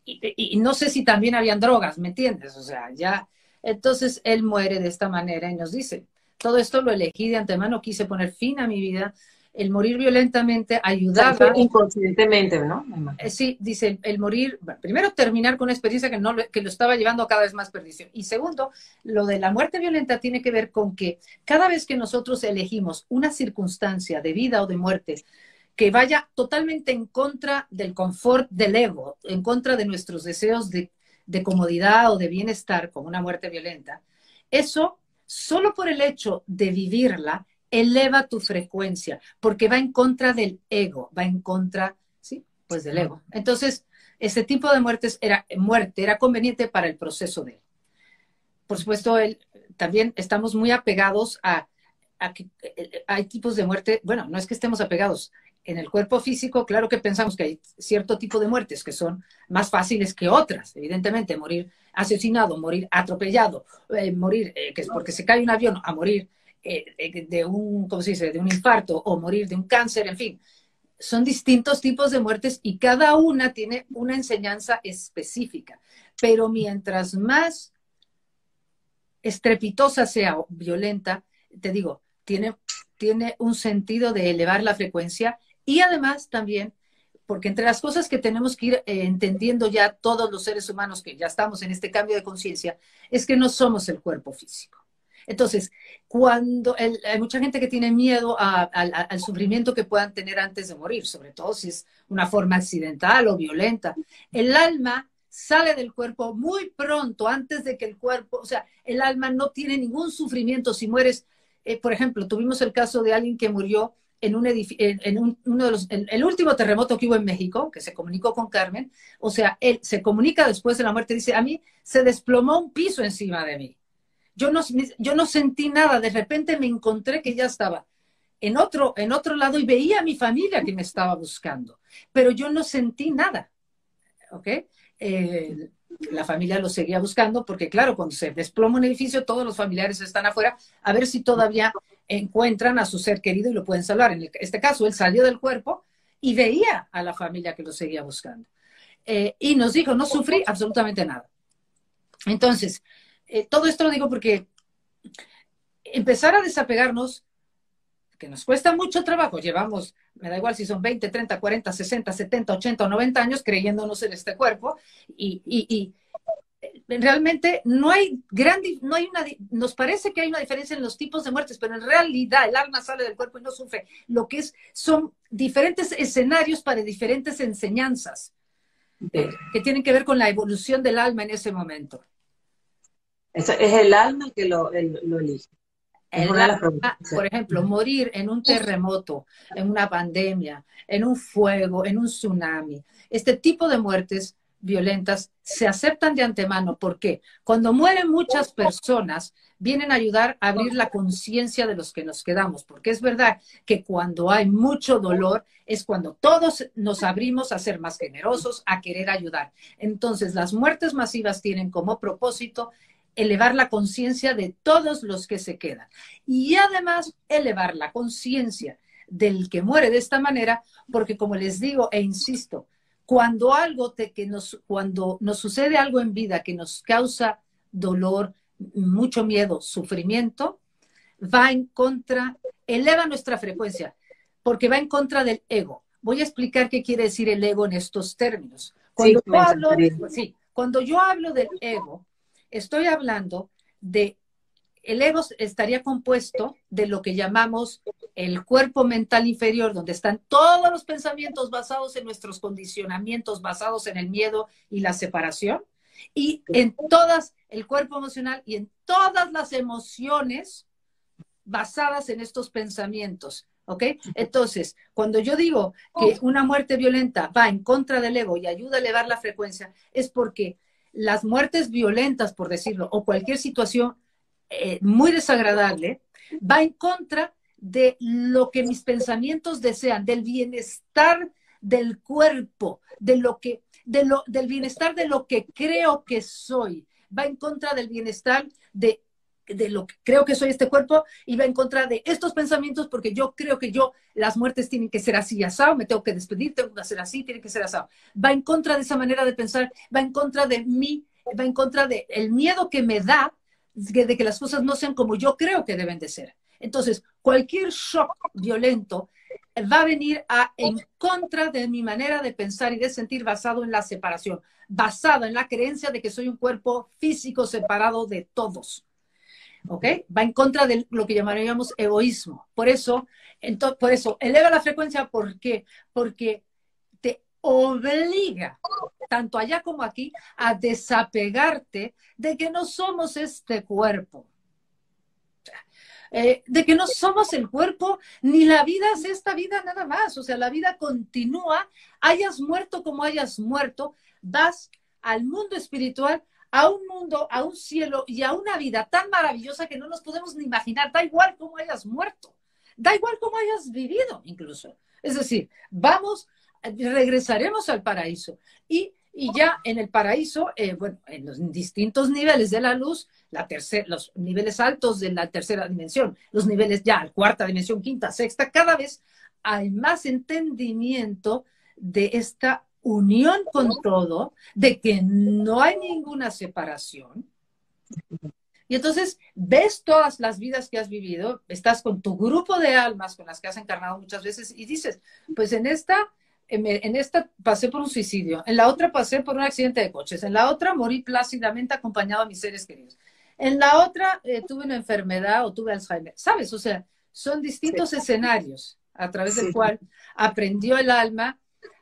y, no sé si también habían drogas, ¿me entiendes? O sea, ya, entonces él muere de esta manera y nos dice, todo esto lo elegí de antemano, quise poner fin a mi vida, el morir violentamente ayudaba. inconscientemente, ¿no? Eh, sí, dice, el morir, primero terminar con una experiencia que, no, que lo estaba llevando a cada vez más perdición. Y segundo, lo de la muerte violenta tiene que ver con que cada vez que nosotros elegimos una circunstancia de vida o de muerte que vaya totalmente en contra del confort del ego, en contra de nuestros deseos de, de comodidad o de bienestar, como una muerte violenta, eso, solo por el hecho de vivirla, eleva tu frecuencia, porque va en contra del ego, va en contra, sí, pues del ego. Entonces, ese tipo de muertes era muerte, era conveniente para el proceso de él. Por supuesto, él, también estamos muy apegados a, a que eh, hay tipos de muerte, bueno, no es que estemos apegados, en el cuerpo físico, claro que pensamos que hay cierto tipo de muertes que son más fáciles que otras. Evidentemente, morir asesinado, morir atropellado, eh, morir eh, que es porque se cae un avión, a morir de un, ¿cómo se dice?, de un infarto o morir de un cáncer, en fin. Son distintos tipos de muertes y cada una tiene una enseñanza específica. Pero mientras más estrepitosa sea o violenta, te digo, tiene, tiene un sentido de elevar la frecuencia y además también, porque entre las cosas que tenemos que ir eh, entendiendo ya todos los seres humanos que ya estamos en este cambio de conciencia, es que no somos el cuerpo físico. Entonces, cuando hay mucha gente que tiene miedo al sufrimiento que puedan tener antes de morir, sobre todo si es una forma accidental o violenta, el alma sale del cuerpo muy pronto, antes de que el cuerpo, o sea, el alma no tiene ningún sufrimiento si mueres. Eh, por ejemplo, tuvimos el caso de alguien que murió en un en, uno de los, el último terremoto que hubo en México, que se comunicó con Carmen, o sea, él se comunica después de la muerte, dice, a mí se desplomó un piso encima de mí. Yo no, yo no sentí nada, de repente me encontré que ya estaba en otro, en otro lado y veía a mi familia que me estaba buscando, pero yo no sentí nada. ¿Ok? Eh, la familia lo seguía buscando porque, claro, cuando se desploma un edificio, todos los familiares están afuera a ver si todavía encuentran a su ser querido y lo pueden salvar. En este caso, él salió del cuerpo y veía a la familia que lo seguía buscando. Eh, y nos dijo, no sufrí absolutamente nada. Entonces, eh, todo esto lo digo porque empezar a desapegarnos, que nos cuesta mucho trabajo, llevamos, me da igual si son 20, 30, 40, 60, 70, 80 o 90 años creyéndonos en este cuerpo y, y, eh, realmente no hay gran, no hay una, nos parece que hay una diferencia en los tipos de muertes, pero en realidad el alma sale del cuerpo y no sufre. Lo que es, son diferentes escenarios para diferentes enseñanzas que tienen que ver con la evolución del alma en ese momento es el alma que lo, elige. por ejemplo, morir en un terremoto, en una pandemia, en un fuego, en un tsunami. Este tipo de muertes violentas se aceptan de antemano. ¿Por qué? Cuando mueren muchas personas, vienen a ayudar a abrir la conciencia de los que nos quedamos, porque es verdad que cuando hay mucho dolor es cuando todos nos abrimos a ser más generosos, a querer ayudar. Entonces, las muertes masivas tienen como propósito elevar la conciencia de todos los que se quedan. Y además elevar la conciencia del que muere de esta manera, porque como les digo e insisto, cuando algo te, que nos, cuando nos sucede algo en vida que nos causa dolor, mucho miedo, sufrimiento, va en contra, eleva nuestra frecuencia, porque va en contra del ego. Voy a explicar qué quiere decir el ego en estos términos. Cuando, sí, cuando yo hablo del ego, Estoy hablando de el ego estaría compuesto de lo que llamamos el cuerpo mental inferior, donde están todos los pensamientos basados en nuestros condicionamientos, basados en el miedo y la separación, y en todas, el cuerpo emocional y en todas las emociones basadas en estos pensamientos. ¿Ok? Entonces, cuando yo digo que una muerte violenta va en contra del ego y ayuda a elevar la frecuencia, es porque las muertes violentas, por decirlo, o cualquier situación eh, muy desagradable, va en contra de lo que mis pensamientos desean, del bienestar del cuerpo, de lo que, de lo, del bienestar de lo que creo que soy, va en contra del bienestar de, de lo que creo que soy este cuerpo y va en contra de estos pensamientos porque yo creo que yo, las muertes tienen que ser así asado, me tengo que despedir, tengo que hacer así, tiene que ser asado. Va en contra de esa manera de pensar, va en contra de mí, va en contra del el miedo que me da de que las cosas no sean como yo creo que deben de ser. Entonces, cualquier shock violento va a venir en contra de mi manera de pensar y de sentir basado en la separación, basado en la creencia de que soy un cuerpo físico separado de todos. ¿Ok? Va en contra de lo que llamaríamos egoísmo. Por eso, por eso, eleva la frecuencia. ¿Por qué? Porque te obliga tanto allá como aquí, a desapegarte de que no somos este cuerpo. Eh, de que no somos el cuerpo, ni la vida es esta vida nada más. O sea, la vida continúa, hayas muerto como hayas muerto, vas al mundo espiritual, a un mundo, a un cielo y a una vida tan maravillosa que no nos podemos ni imaginar. Da igual cómo hayas muerto, da igual cómo hayas vivido incluso. Es decir, vamos regresaremos al paraíso. Y, ya en el paraíso, eh, bueno, en los distintos niveles de la luz, la los niveles altos de la tercera dimensión, los niveles ya, cuarta dimensión, quinta, sexta, cada vez hay más entendimiento de esta unión con todo, de que no hay ninguna separación. Y entonces ves todas las vidas que has vivido, estás con tu grupo de almas con las que has encarnado muchas veces y dices, pues en esta en, esta pasé por un suicidio, en la otra pasé por un accidente de coches, en la otra morí plácidamente acompañado a mis seres queridos, en la otra eh, tuve una enfermedad o tuve Alzheimer, ¿sabes? O sea, son distintos escenarios a través del cual aprendió el alma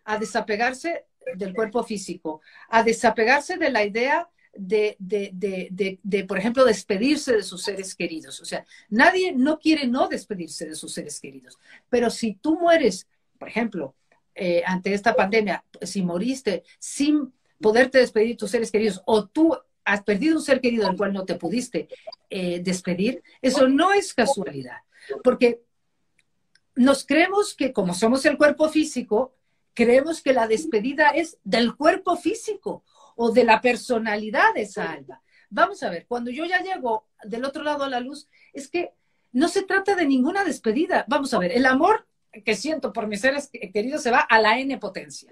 a desapegarse del cuerpo físico, a desapegarse de la idea de, de, de, de, por ejemplo, despedirse de sus seres queridos. O sea, nadie no quiere no despedirse de sus seres queridos, pero si tú mueres, por ejemplo, eh, ante esta pandemia, si moriste sin poderte despedir de tus seres queridos o tú has perdido un ser querido del cual no te pudiste eh, despedir, eso no es casualidad, porque nos creemos que como somos el cuerpo físico, creemos que la despedida es del cuerpo físico o de la personalidad de esa alma. Vamos a ver, cuando yo ya llego del otro lado a la luz, es que no se trata de ninguna despedida. Vamos a ver, el amor que siento por mis seres queridos se va a la N potencia.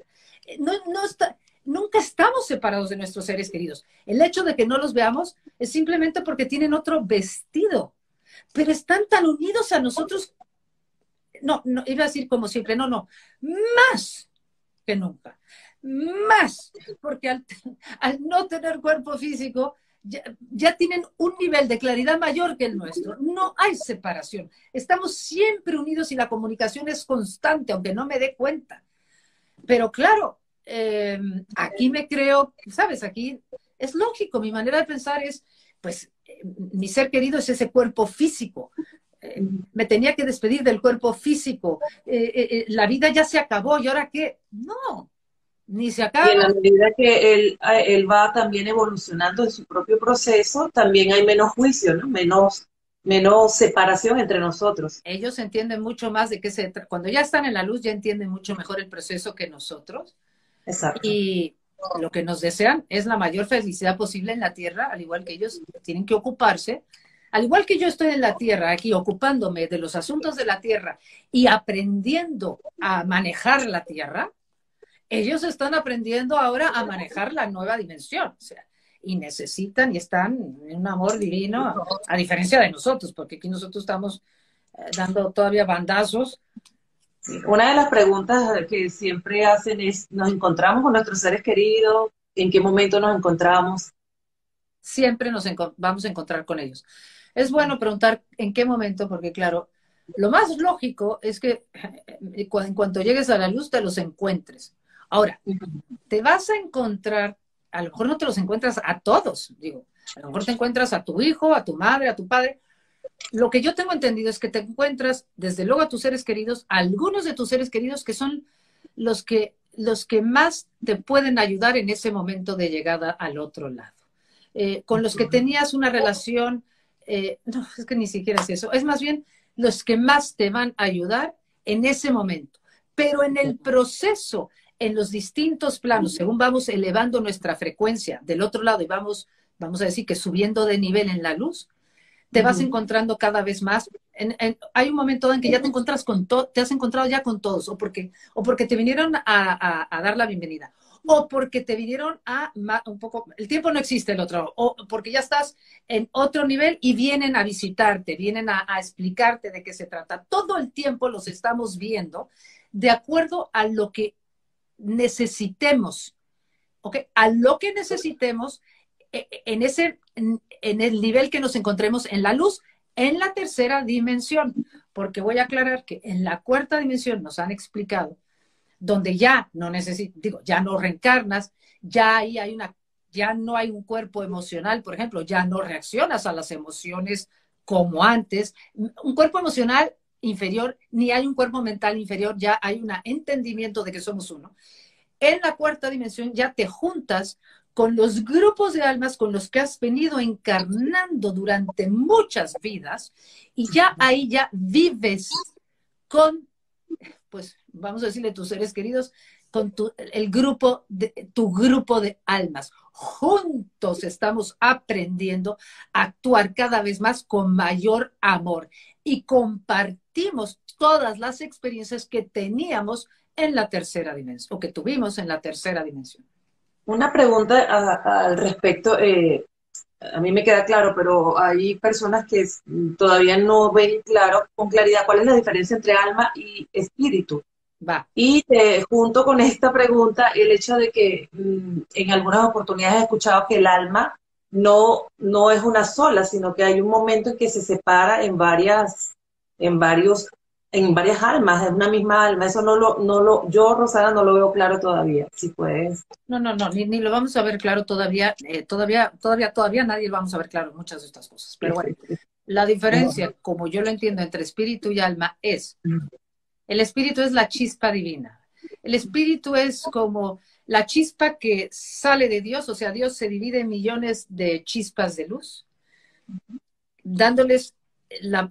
No, no está, nunca estamos separados de nuestros seres queridos. El hecho de que no los veamos es simplemente porque tienen otro vestido, pero están tan unidos a nosotros. No, no, iba a decir como siempre, no, no, más que nunca, más, porque al, no tener cuerpo físico, ya, tienen un nivel de claridad mayor que el nuestro. No hay separación. Estamos siempre unidos y la comunicación es constante, aunque no me dé cuenta. Pero claro, eh, aquí me creo, sabes, aquí es lógico, mi manera de pensar es, pues, eh, mi ser querido es ese cuerpo físico. Eh, me tenía que despedir del cuerpo físico. la vida ya se acabó y ahora qué? No, ni se acaba. Y en la medida que él, él va también evolucionando en su propio proceso, también hay menos juicio, ¿no? Menos, menos separación entre nosotros. Ellos entienden mucho más de qué se trata. Cuando ya están en la luz, ya entienden mucho mejor el proceso que nosotros. Exacto. Y lo que nos desean es la mayor felicidad posible en la tierra, al igual que ellos tienen que ocuparse. Al igual que yo estoy en la tierra, aquí ocupándome de los asuntos de la tierra y aprendiendo a manejar la tierra, ellos están aprendiendo ahora a manejar la nueva dimensión, o sea, y necesitan y están en un amor divino, a diferencia de nosotros, porque aquí nosotros estamos eh, dando todavía bandazos. Una de las preguntas que siempre hacen es, ¿nos encontramos con nuestros seres queridos? ¿En qué momento nos encontramos? Siempre nos vamos a encontrar con ellos. Es bueno preguntar en qué momento, porque claro, lo más lógico es que eh, en cuanto llegues a la luz te los encuentres. Ahora, te vas a encontrar, a lo mejor no te los encuentras a todos, digo, a lo mejor te encuentras a tu hijo, a tu madre, a tu padre. Lo que yo tengo entendido es que te encuentras, desde luego, a tus seres queridos, algunos de tus seres queridos que son los que, los que más te pueden ayudar en ese momento de llegada al otro lado. Eh, con los que tenías una relación, eh, no, es que ni siquiera es eso, es más bien los que más te van a ayudar en ese momento. Pero en el proceso, en los distintos planos, según vamos elevando nuestra frecuencia del otro lado y vamos, vamos a decir que subiendo de nivel en la luz, te vas encontrando cada vez más. hay un momento en que ya te encuentras con todo, te has encontrado ya con todos, o porque, o porque te vinieron a, a dar la bienvenida, o porque te vinieron a un poco, el tiempo no existe el otro, o porque ya estás en otro nivel y vienen a visitarte, vienen a, explicarte de qué se trata. Todo el tiempo los estamos viendo de acuerdo a lo que necesitemos, ¿ok? A lo que necesitemos e, e, en ese, en el nivel que nos encontremos en la luz, en la tercera dimensión, porque voy a aclarar que en la cuarta dimensión nos han explicado donde ya no necesitas, digo, ya no reencarnas, ya ahí hay una, ya no hay un cuerpo emocional, por ejemplo, ya no reaccionas a las emociones como antes. Un cuerpo emocional inferior, ni hay un cuerpo mental inferior, ya hay un entendimiento de que somos uno. En la cuarta dimensión ya te juntas con los grupos de almas con los que has venido encarnando durante muchas vidas y ya ahí ya vives con pues vamos a decirle tus seres queridos, con tu, el grupo de, tu grupo de almas. Juntos estamos aprendiendo a actuar cada vez más con mayor amor y compartimos todas las experiencias que teníamos en la tercera dimensión o que tuvimos en la tercera dimensión. Una pregunta al respecto. Eh, a mí me queda claro, pero hay personas que todavía no ven claro, con claridad, cuál es la diferencia entre alma y espíritu. Va. Y junto con esta pregunta, el hecho de que mm, en algunas oportunidades he escuchado que el alma no, no es una sola, sino que hay un momento en que se separa en varias, en varios en varias almas, en una misma alma. Eso no lo, no lo, yo, Rosana, no lo veo claro todavía, si puedes. No, no, no, ni, lo vamos a ver claro todavía, eh, todavía, todavía, todavía nadie lo vamos a ver claro muchas de estas cosas. Pero bueno, la diferencia, como yo lo entiendo, entre espíritu y alma es, el espíritu es la chispa divina. El espíritu es como la chispa que sale de Dios, o sea, Dios se divide en millones de chispas de luz, dándoles la,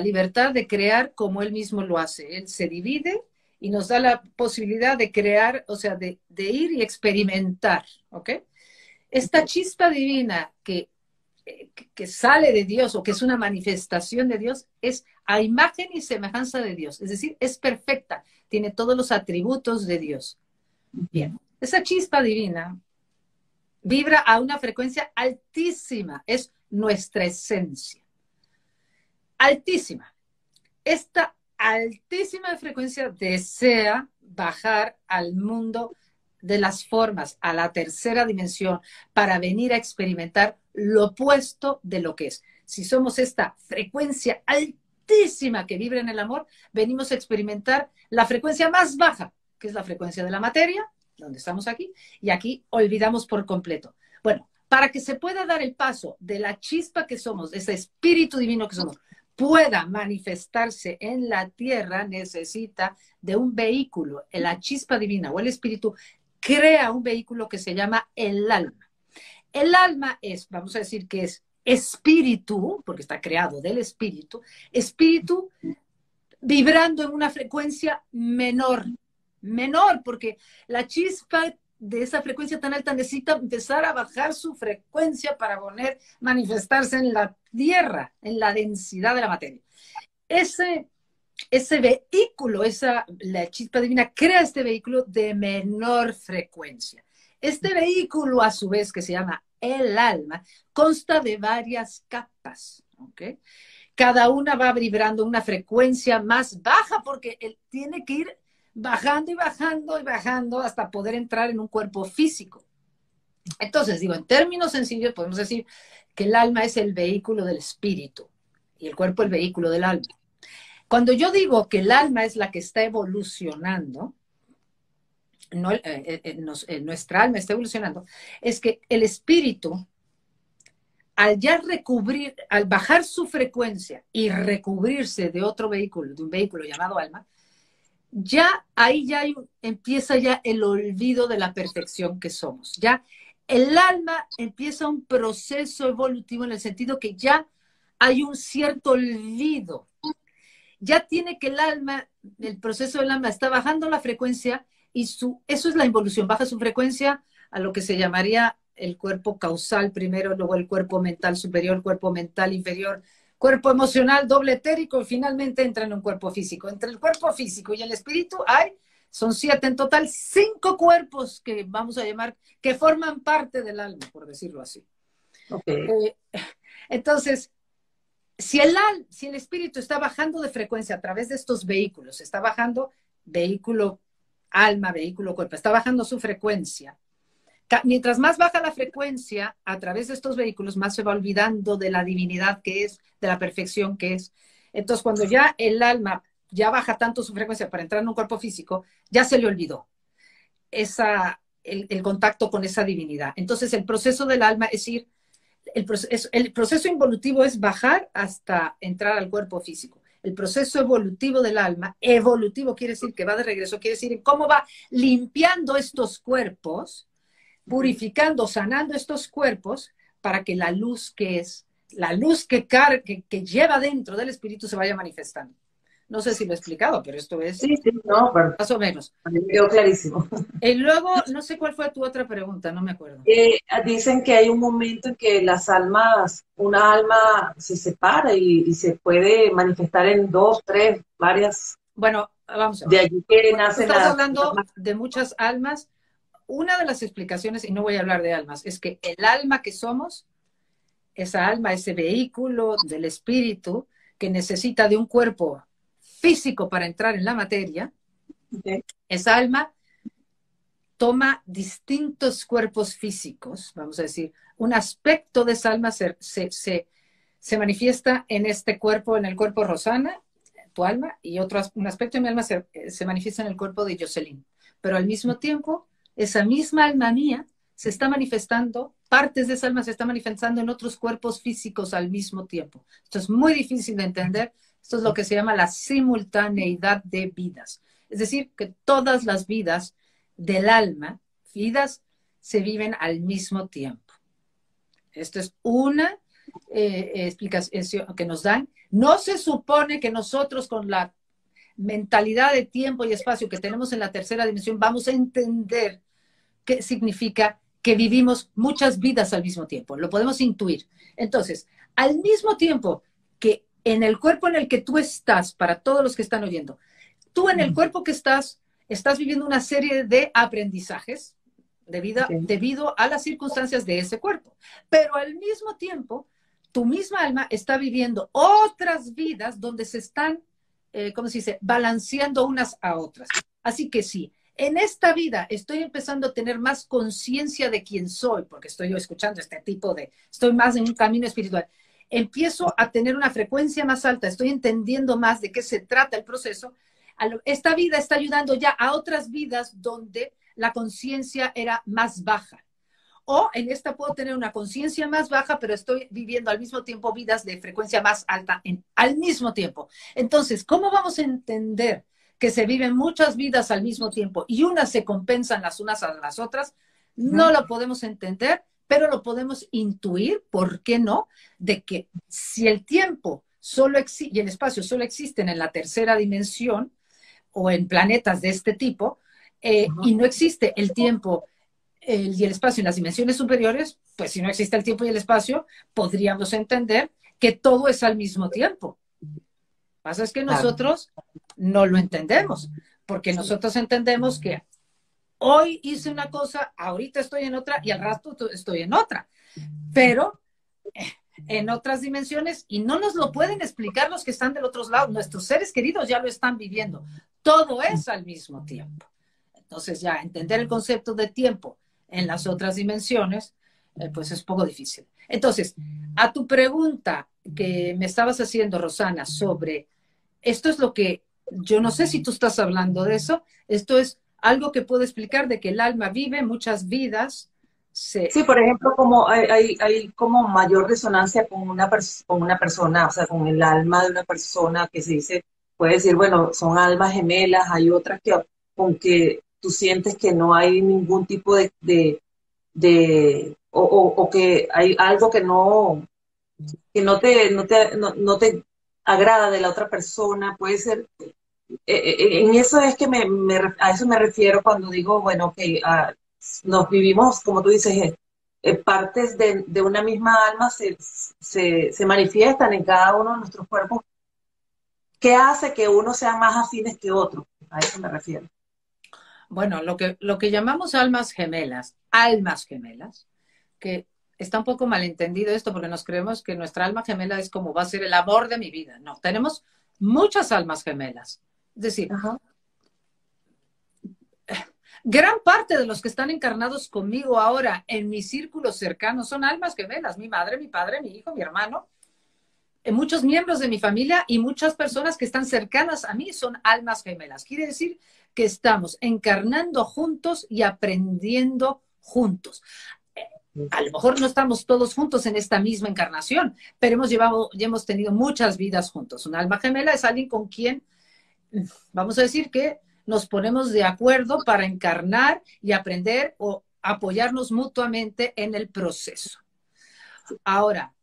libertad de crear como él mismo lo hace. Él se divide y nos da la posibilidad de crear, o sea, de, ir y experimentar, ¿ok? Esta chispa divina que, que, sale de Dios o que es una manifestación de Dios es a imagen y semejanza de Dios, es decir, es perfecta, tiene todos los atributos de Dios. Bien, esa chispa divina vibra a una frecuencia altísima, es nuestra esencia altísima. Esta altísima frecuencia desea bajar al mundo de las formas, a la tercera dimensión, para venir a experimentar lo opuesto de lo que es. Si somos esta frecuencia altísima que vibra en el amor, venimos a experimentar la frecuencia más baja, que es la frecuencia de la materia, donde estamos aquí, y aquí olvidamos por completo. Bueno, para que se pueda dar el paso de la chispa que somos, ese espíritu divino que somos, pueda manifestarse en la tierra necesita de un vehículo. La chispa divina o el espíritu crea un vehículo que se llama el alma. El alma es, vamos a decir que es espíritu, porque está creado del espíritu, espíritu vibrando en una frecuencia menor, menor, porque la chispa de esa frecuencia tan alta necesita empezar a bajar su frecuencia para poner, manifestarse en la tierra, en la densidad de la materia. Ese, ese vehículo, esa, la chispa divina crea este vehículo de menor frecuencia. Este vehículo, a su vez, que se llama el alma, consta de varias capas. Cada una va vibrando una frecuencia más baja porque él tiene que ir bajando y bajando y bajando hasta poder entrar en un cuerpo físico. Entonces, digo, en términos sencillos podemos decir que el alma es el vehículo del espíritu y el cuerpo el vehículo del alma. Cuando yo digo que el alma es la que está evolucionando, eh, eh, eh, nuestra alma está evolucionando, es que el espíritu, al ya recubrir, al bajar su frecuencia y recubrirse de otro vehículo, de un vehículo llamado alma, ya ahí ya empieza ya el olvido de la perfección que somos. Ya el alma empieza un proceso evolutivo en el sentido que ya hay un cierto olvido. Ya tiene que el alma, el proceso del alma está bajando la frecuencia y su, eso es la involución, baja su frecuencia a lo que se llamaría el cuerpo causal primero, luego el cuerpo mental superior, cuerpo mental inferior, cuerpo emocional doble etérico y finalmente entra en un cuerpo físico. Entre el cuerpo físico y el espíritu hay, son siete en total, cinco cuerpos que vamos a llamar, que forman parte del alma, por decirlo así. Eh, entonces, si el, si el espíritu está bajando de frecuencia a través de estos vehículos, está bajando vehículo alma, vehículo, cuerpo, está bajando su frecuencia. Mientras más baja la frecuencia a través de estos vehículos, más se va olvidando de la divinidad que es, de la perfección que es. Entonces, cuando ya el alma ya baja tanto su frecuencia para entrar en un cuerpo físico, ya se le olvidó esa, el, contacto con esa divinidad. Entonces, el proceso del alma es ir, el proceso, el proceso involutivo es bajar hasta entrar al cuerpo físico el proceso evolutivo del alma, evolutivo quiere decir que va de regreso, quiere decir cómo va limpiando estos cuerpos, purificando, sanando estos cuerpos para que la luz que es, la luz que, lleva dentro del espíritu se vaya manifestando. No sé si lo he explicado, pero esto es sí, sí, no, más o menos. Me quedó clarísimo. Y luego, no sé cuál fue tu otra pregunta, no me acuerdo. Eh, dicen que hay un momento en que las almas, una alma se separa y, se puede manifestar en dos, tres, varias. Bueno, vamos a ver. De allí que nacen Estás hablando de muchas almas. Una de las explicaciones, y no voy a hablar de almas, es que el alma que somos, esa alma, ese vehículo del espíritu que necesita de un cuerpo físico para entrar en la materia, esa alma toma distintos cuerpos físicos, vamos a decir, un aspecto de esa alma se, se, manifiesta en este cuerpo, en el cuerpo Rosana, tu alma, y otro un aspecto de mi alma se, se manifiesta en el cuerpo de Jocelyn. Pero al mismo tiempo, esa misma alma mía se está manifestando, partes de esa alma se está manifestando en otros cuerpos físicos al mismo tiempo. Esto es muy difícil de entender, esto es lo que se llama la simultaneidad de vidas. Es decir, que todas las vidas del alma, vidas, se viven al mismo tiempo. Esto es una eh, explicación que nos dan. No se supone que nosotros con la mentalidad de tiempo y espacio que tenemos en la tercera dimensión vamos a entender qué significa que vivimos muchas vidas al mismo tiempo. Lo podemos intuir. Entonces, al mismo tiempo en el cuerpo en el que tú estás, para todos los que están oyendo, tú en el cuerpo que estás, estás viviendo una serie de aprendizajes debido, debido a las circunstancias de ese cuerpo. Pero al mismo tiempo, tu misma alma está viviendo otras vidas donde se están, eh, ¿cómo se dice?, balanceando unas a otras. Así que sí, en esta vida estoy empezando a tener más conciencia de quién soy, porque estoy yo escuchando este tipo de, estoy más en un camino espiritual empiezo a tener una frecuencia más alta, estoy entendiendo más de qué se trata el proceso, esta vida está ayudando ya a otras vidas donde la conciencia era más baja. O en esta puedo tener una conciencia más baja, pero estoy viviendo al mismo tiempo vidas de frecuencia más alta en, al mismo tiempo. Entonces, ¿cómo vamos a entender que se viven muchas vidas al mismo tiempo y unas se compensan las unas a las otras? No lo podemos entender pero lo podemos intuir, ¿por qué no? De que si el tiempo solo y el espacio solo existen en la tercera dimensión o en planetas de este tipo, eh, y no existe el tiempo y el espacio en las dimensiones superiores, pues si no existe el tiempo y el espacio, podríamos entender que todo es al mismo tiempo. Lo que pasa es que nosotros no lo entendemos, porque nosotros entendemos que hoy hice una cosa, ahorita estoy en otra y al rato estoy en otra. Pero eh, en otras dimensiones y no nos lo pueden explicar los que están del otro lado. Nuestros seres queridos ya lo están viviendo. Todo es al mismo tiempo. Entonces ya entender el concepto de tiempo en las otras dimensiones, eh, pues es poco difícil. Entonces, a tu pregunta que me estabas haciendo, Rosana, sobre esto es lo que, yo no sé si tú estás hablando de eso, esto es algo que puedo explicar de que el alma vive muchas vidas. Sí, por ejemplo, como hay, hay, como mayor resonancia con una, con una persona, o sea, con el alma de una persona que se dice, puede decir, bueno, son almas gemelas, hay otras que con que tú sientes que no hay ningún tipo de, de, o, que hay algo que no, que no te, no te, no, te agrada de la otra persona, puede ser, en eso es que me, a eso me refiero cuando digo, bueno, que ah, nos vivimos, como tú dices, eh, partes de, de, una misma alma se, se, se, manifiestan en cada uno de nuestros cuerpos. ¿Qué hace que uno sea más afines que otro? A eso me refiero. Bueno, lo que, lo que llamamos almas gemelas, almas gemelas, que está un poco malentendido esto porque nos creemos que nuestra alma gemela es como va a ser el amor de mi vida. No, tenemos muchas almas gemelas. Es decir, gran parte de los que están encarnados conmigo ahora en mi círculo cercano son almas gemelas. Mi madre, mi padre, mi hijo, mi hermano, eh, muchos miembros de mi familia y muchas personas que están cercanas a mí son almas gemelas. Quiere decir que estamos encarnando juntos y aprendiendo juntos. A lo mejor no estamos todos juntos en esta misma encarnación, pero hemos llevado y hemos tenido muchas vidas juntos. Un alma gemela es alguien con quien, vamos a decir que nos ponemos de acuerdo para encarnar y aprender o apoyarnos mutuamente en el proceso. Ahora,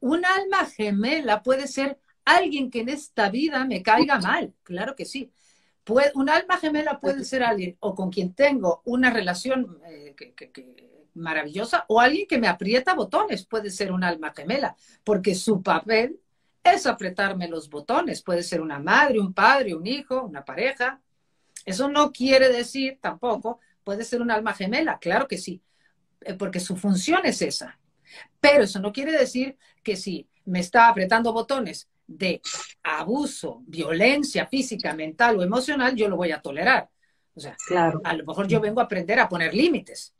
un alma gemela puede ser alguien que en esta vida me caiga mal, claro que sí, un alma gemela puede ser alguien o con quien tengo una relación eh, maravillosa o alguien que me aprieta botones, puede ser un alma gemela, porque su papel es apretarme los botones, puede ser una madre, un padre, un hijo, una pareja. Eso no quiere decir tampoco, puede ser un alma gemela, claro que sí, eh, porque su función es esa. Pero eso no quiere decir que si me está apretando botones de abuso, violencia física, mental o emocional, yo lo voy a tolerar. O sea, claro. a lo mejor yo vengo a aprender a poner límites.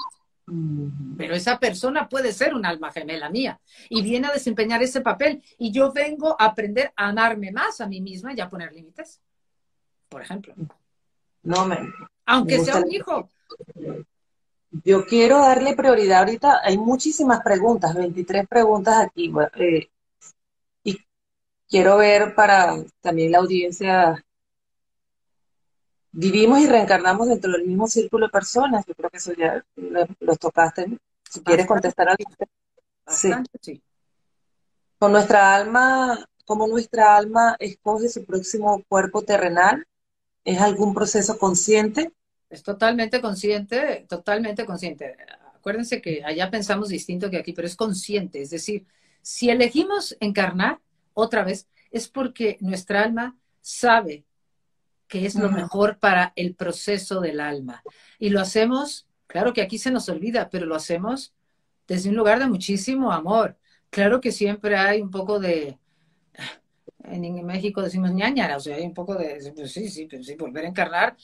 Pero esa persona puede ser un alma gemela mía y viene a desempeñar ese papel y yo vengo a aprender a amarme más a mí misma y a poner límites, por ejemplo. No me. Aunque sea un hijo. Yo quiero darle prioridad ahorita. Hay muchísimas preguntas, 23 preguntas aquí. Eh, quiero ver para también la audiencia. Vivimos y reencarnamos dentro del mismo círculo de personas. Yo creo que eso ya lo, tocaste. Si quieres contestar a sí. sí. Con nuestra alma, como nuestra alma escoge su próximo cuerpo terrenal, ¿es algún proceso consciente? Es totalmente consciente, totalmente consciente. Acuérdense que allá pensamos distinto que aquí, pero es consciente. Es decir, si elegimos encarnar, otra vez, es porque nuestra alma sabe que es lo mejor para el proceso del alma. Y lo hacemos, claro que aquí se nos olvida, pero lo hacemos desde un lugar de muchísimo amor. Claro que siempre hay un poco de, en México decimos ñañara, o sea, hay un poco de, pues sí, sí, pues sí, volver a encarnar,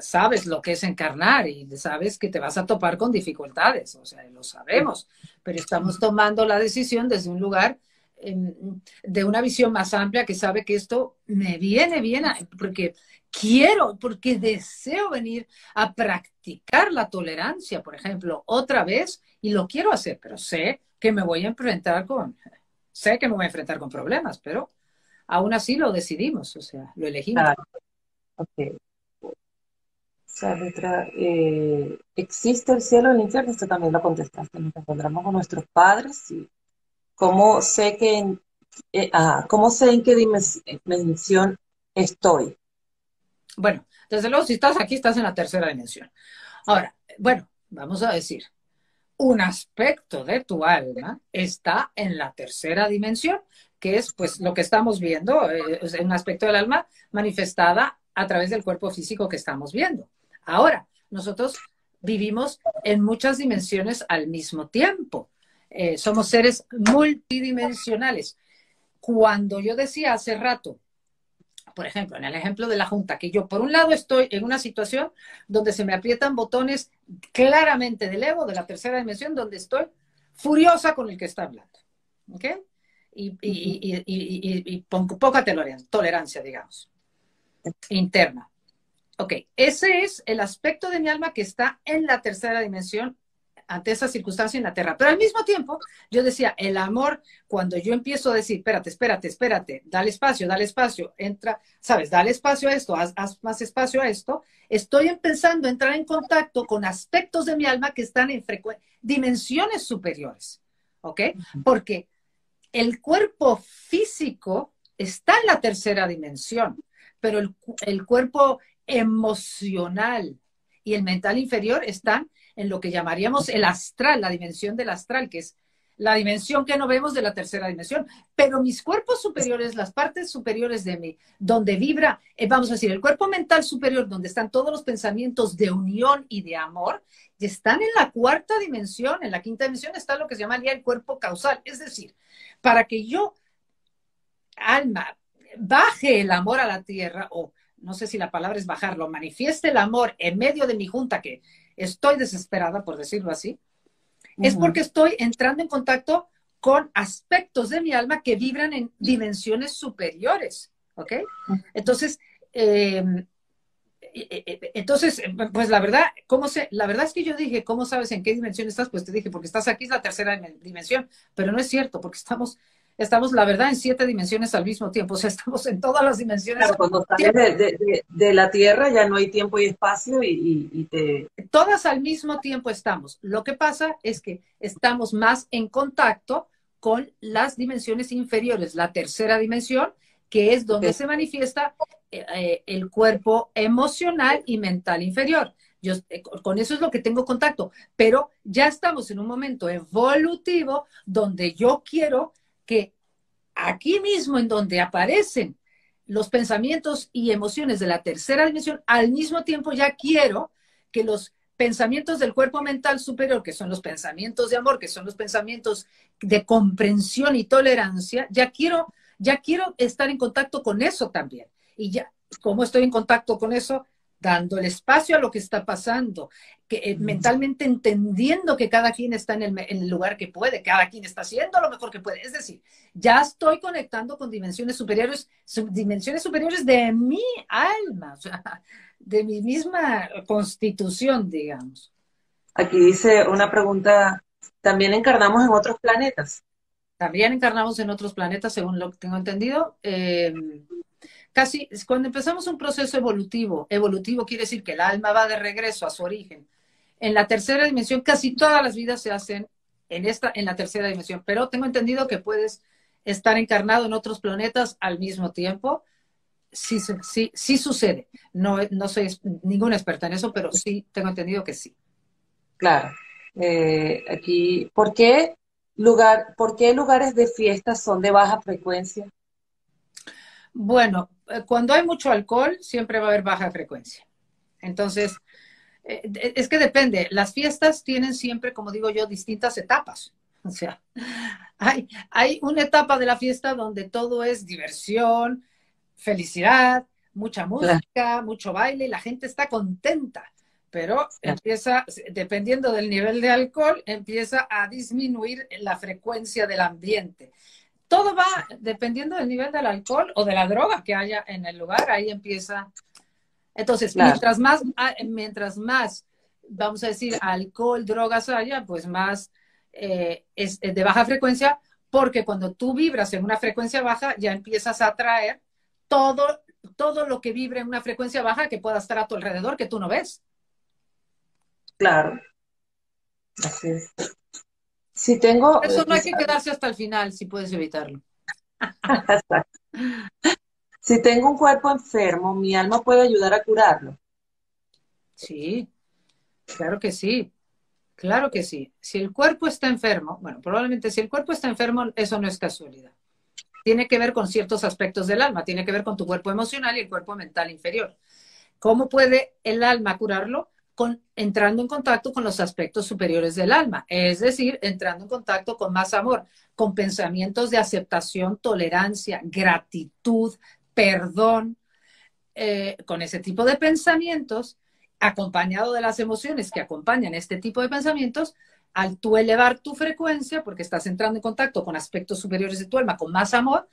sabes lo que es encarnar y sabes que te vas a topar con dificultades, o sea, lo sabemos, pero estamos tomando la decisión desde un lugar de una visión más amplia que sabe que esto me viene bien porque quiero, porque deseo venir a practicar la tolerancia, por ejemplo, otra vez y lo quiero hacer, pero sé que me voy a enfrentar con, sé que me voy a enfrentar con problemas, pero aún así lo decidimos, o sea, lo elegimos. Eh, ¿existe el cielo y el infierno? Esto también lo contestaste. Nos encontramos con nuestros padres y ¿Cómo sé en, eh, ¿cómo sé en qué dimensión estoy? Bueno, desde luego, si estás aquí, estás en la tercera dimensión. Ahora, bueno, vamos a decir, un aspecto de tu alma está en la tercera dimensión, que es pues lo que estamos viendo, eh, un aspecto del alma manifestada a través del cuerpo físico que estamos viendo. Ahora, nosotros vivimos en muchas dimensiones al mismo tiempo. Eh, somos seres multidimensionales. Cuando yo decía hace rato, por ejemplo, en el ejemplo de la Junta, que yo por un lado estoy en una situación donde se me aprietan botones claramente del ego, de la tercera dimensión, donde estoy furiosa con el que está hablando. ¿Ok? Y, y, poca tolerancia, digamos, interna. Ok, ese es el aspecto de mi alma que está en la tercera dimensión ante esa circunstancia en la tierra. Pero al mismo tiempo, yo decía, el amor, cuando yo empiezo a decir, espérate, espérate, espérate, dale espacio, dale espacio, entra, sabes, dale espacio a esto, haz, más espacio a esto, estoy empezando a entrar en contacto con aspectos de mi alma que están en dimensiones superiores, ¿ok? Porque el cuerpo físico está en la tercera dimensión, pero el, el cuerpo emocional y el mental inferior están en lo que llamaríamos el astral, la dimensión del astral, que es la dimensión que no vemos de la tercera dimensión. Pero mis cuerpos superiores, las partes superiores de mí, donde vibra, eh, vamos a decir, el cuerpo mental superior, donde están todos los pensamientos de unión y de amor, están en la cuarta dimensión, en la quinta dimensión está lo que se llamaría el cuerpo causal. Es decir, para que yo, alma, baje el amor a la tierra, o no sé si la palabra es bajarlo, manifieste el amor en medio de mi junta, que estoy desesperada, por decirlo así, es porque estoy entrando en contacto con aspectos de mi alma que vibran en dimensiones superiores, ¿ok? Entonces, em, e, e, e, entonces, pues la verdad, ¿cómo sé? La verdad es que yo dije, ¿cómo sabes en qué dimensión estás? Pues te dije, porque estás aquí, es la tercera dimensión, pero no es cierto, porque estamos estamos, la verdad, en siete dimensiones al mismo tiempo, o sea, estamos en todas las dimensiones. Claro, cuando sales de, la Tierra ya no hay tiempo y espacio y, y, te... Todas al mismo tiempo estamos. Lo que pasa es que estamos más en contacto con las dimensiones inferiores, la tercera dimensión, que es donde se manifiesta eh, eh, el cuerpo emocional y mental inferior. Yo, eh, con eso es lo que tengo contacto, pero ya estamos en un momento evolutivo donde yo quiero que aquí mismo en donde aparecen los pensamientos y emociones de la tercera dimensión, al mismo tiempo ya quiero que los pensamientos del cuerpo mental superior, que son los pensamientos de amor, que son los pensamientos de comprensión y tolerancia, ya quiero, ya quiero estar en contacto con eso también. Y ya, como estoy en contacto con eso, dando el espacio a lo que está pasando, que eh, mentalmente entendiendo que cada quien está en el, lugar que puede, cada quien está haciendo lo mejor que puede. Es decir, ya estoy conectando con dimensiones superiores, dimensiones superiores de mi alma, o sea, de mi misma constitución, digamos. Aquí dice una pregunta, ¿también encarnamos en otros planetas? También encarnamos en otros planetas, según lo que tengo entendido. Eh, casi cuando empezamos un proceso evolutivo, evolutivo quiere decir que el alma va de regreso a su origen. En la tercera dimensión, casi todas las vidas se hacen en esta, en la tercera dimensión, pero tengo entendido que puedes estar encarnado en otros planetas al mismo tiempo. Sí, sí, sí sucede. No, no soy ninguna experta en eso, pero sí tengo entendido que sí. Claro. Eh, aquí, ¿por qué, lugar, ¿por qué lugares de fiestas son de baja frecuencia? Bueno, eh, cuando hay mucho alcohol, siempre va a haber baja frecuencia. Entonces, es que depende. Las fiestas tienen siempre, como digo yo, distintas etapas. O sea, hay, hay una etapa de la fiesta donde todo es diversión, felicidad, mucha música, mucho baile, y la gente está contenta. Pero empieza, dependiendo del nivel de alcohol, empieza a disminuir la frecuencia del ambiente todo va dependiendo del nivel del alcohol o de la droga que haya en el lugar, ahí empieza. Entonces, mientras más, ah, mientras más, vamos a decir, alcohol, drogas haya, pues más eh, es de baja frecuencia, porque cuando tú vibras en una frecuencia baja, ya empiezas a atraer todo, todo lo que vibre en una frecuencia baja que pueda estar a tu alrededor, que tú no ves. Claro. Así es. Si tengo... Eso no hay que quedarse hasta el final, si puedes evitarlo. si tengo un cuerpo enfermo, ¿mi alma puede ayudar a curarlo? Sí, claro que sí. Claro que sí. Si el cuerpo está enfermo, bueno, probablemente si el cuerpo está enfermo, eso no es casualidad. Tiene que ver con ciertos aspectos del alma, tiene que ver con tu cuerpo emocional y el cuerpo mental inferior. ¿Cómo puede el alma curarlo? entrando en contacto con los aspectos superiores del alma, es decir, entrando en contacto con más amor, con pensamientos de aceptación, tolerancia, gratitud, perdón, eh, con ese tipo de pensamientos, acompañado de las emociones que acompañan este tipo de pensamientos, al tú elevar tu frecuencia, porque estás entrando en contacto con aspectos superiores de tu alma, con más amor,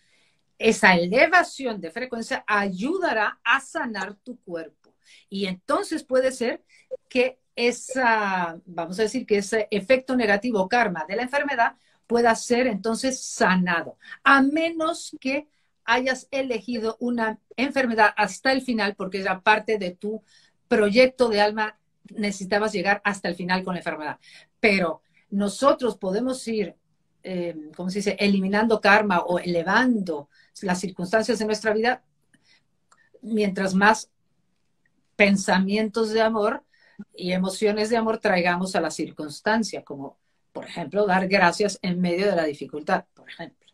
esa elevación de frecuencia ayudará a sanar tu cuerpo. Y entonces puede ser que esa, vamos a decir que ese efecto negativo karma de la enfermedad pueda ser entonces sanado, a menos que hayas elegido una enfermedad hasta el final, porque era parte de tu proyecto de alma, necesitabas llegar hasta el final con la enfermedad. Pero nosotros podemos ir, eh, ¿cómo se dice?, eliminando karma o elevando las circunstancias de nuestra vida mientras más pensamientos de amor y emociones de amor traigamos a la circunstancia, como por ejemplo dar gracias en medio de la dificultad, por ejemplo.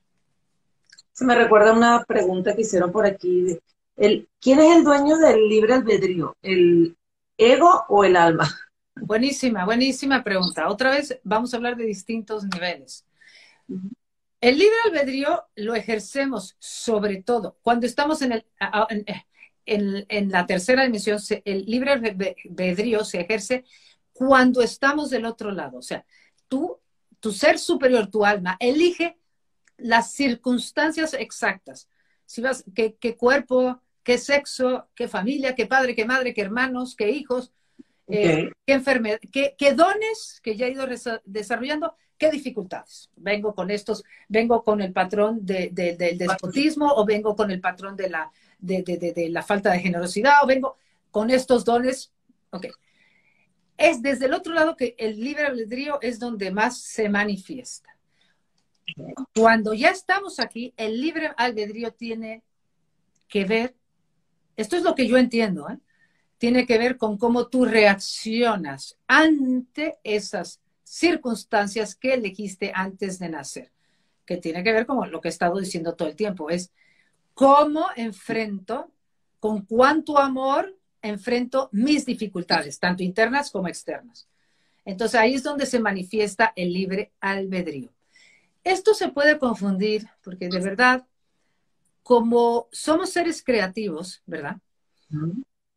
Se me recuerda una pregunta que hicieron por aquí. El, ¿Quién es el dueño del libre albedrío? ¿El ego o el alma? Buenísima, buenísima pregunta. Otra vez vamos a hablar de distintos niveles. El libre albedrío lo ejercemos sobre todo cuando estamos en, el, en, la tercera dimensión. El libre albedrío se ejerce cuando estamos del otro lado. O sea, tú, tu ser superior, tu alma, elige las circunstancias exactas. Si vas, qué, cuerpo, qué sexo, qué familia, qué padre, qué madre, qué hermanos, qué hijos, eh, qué enfermedad, qué, qué, dones que ya he ido desarrollando ¿Qué dificultades? Vengo con estos, vengo con el patrón del despotismo o vengo con el patrón de la, de, la falta de generosidad o vengo con estos dones. Ok. Es desde el otro lado que el libre albedrío es donde más se manifiesta. Cuando ya estamos aquí, el libre albedrío tiene que ver, esto es lo que yo entiendo, ¿eh? tiene que ver con cómo tú reaccionas ante esas circunstancias que elegiste antes de nacer, que tiene que ver con lo que he estado diciendo todo el tiempo, es cómo enfrento, con cuánto amor enfrento mis dificultades, tanto internas como externas. Entonces ahí es donde se manifiesta el libre albedrío. Esto se puede confundir porque de verdad, como somos seres creativos, ¿verdad?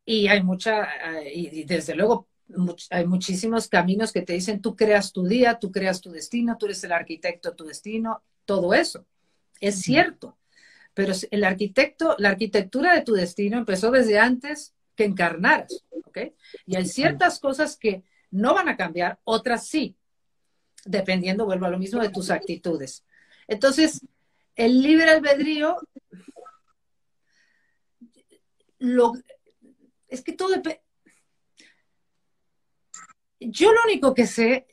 Y hay mucha, y desde luego hay muchísimos caminos que te dicen, tú creas tu día, tú creas tu destino, tú eres el arquitecto de tu destino, todo eso. Es cierto, pero el arquitecto, la arquitectura de tu destino empezó desde antes que encarnaras, ¿ok? Y hay ciertas cosas que no van a cambiar, otras sí, dependiendo, vuelvo a lo mismo, de tus actitudes. Entonces, el libre albedrío, lo, es que todo depende, yo lo único que sé,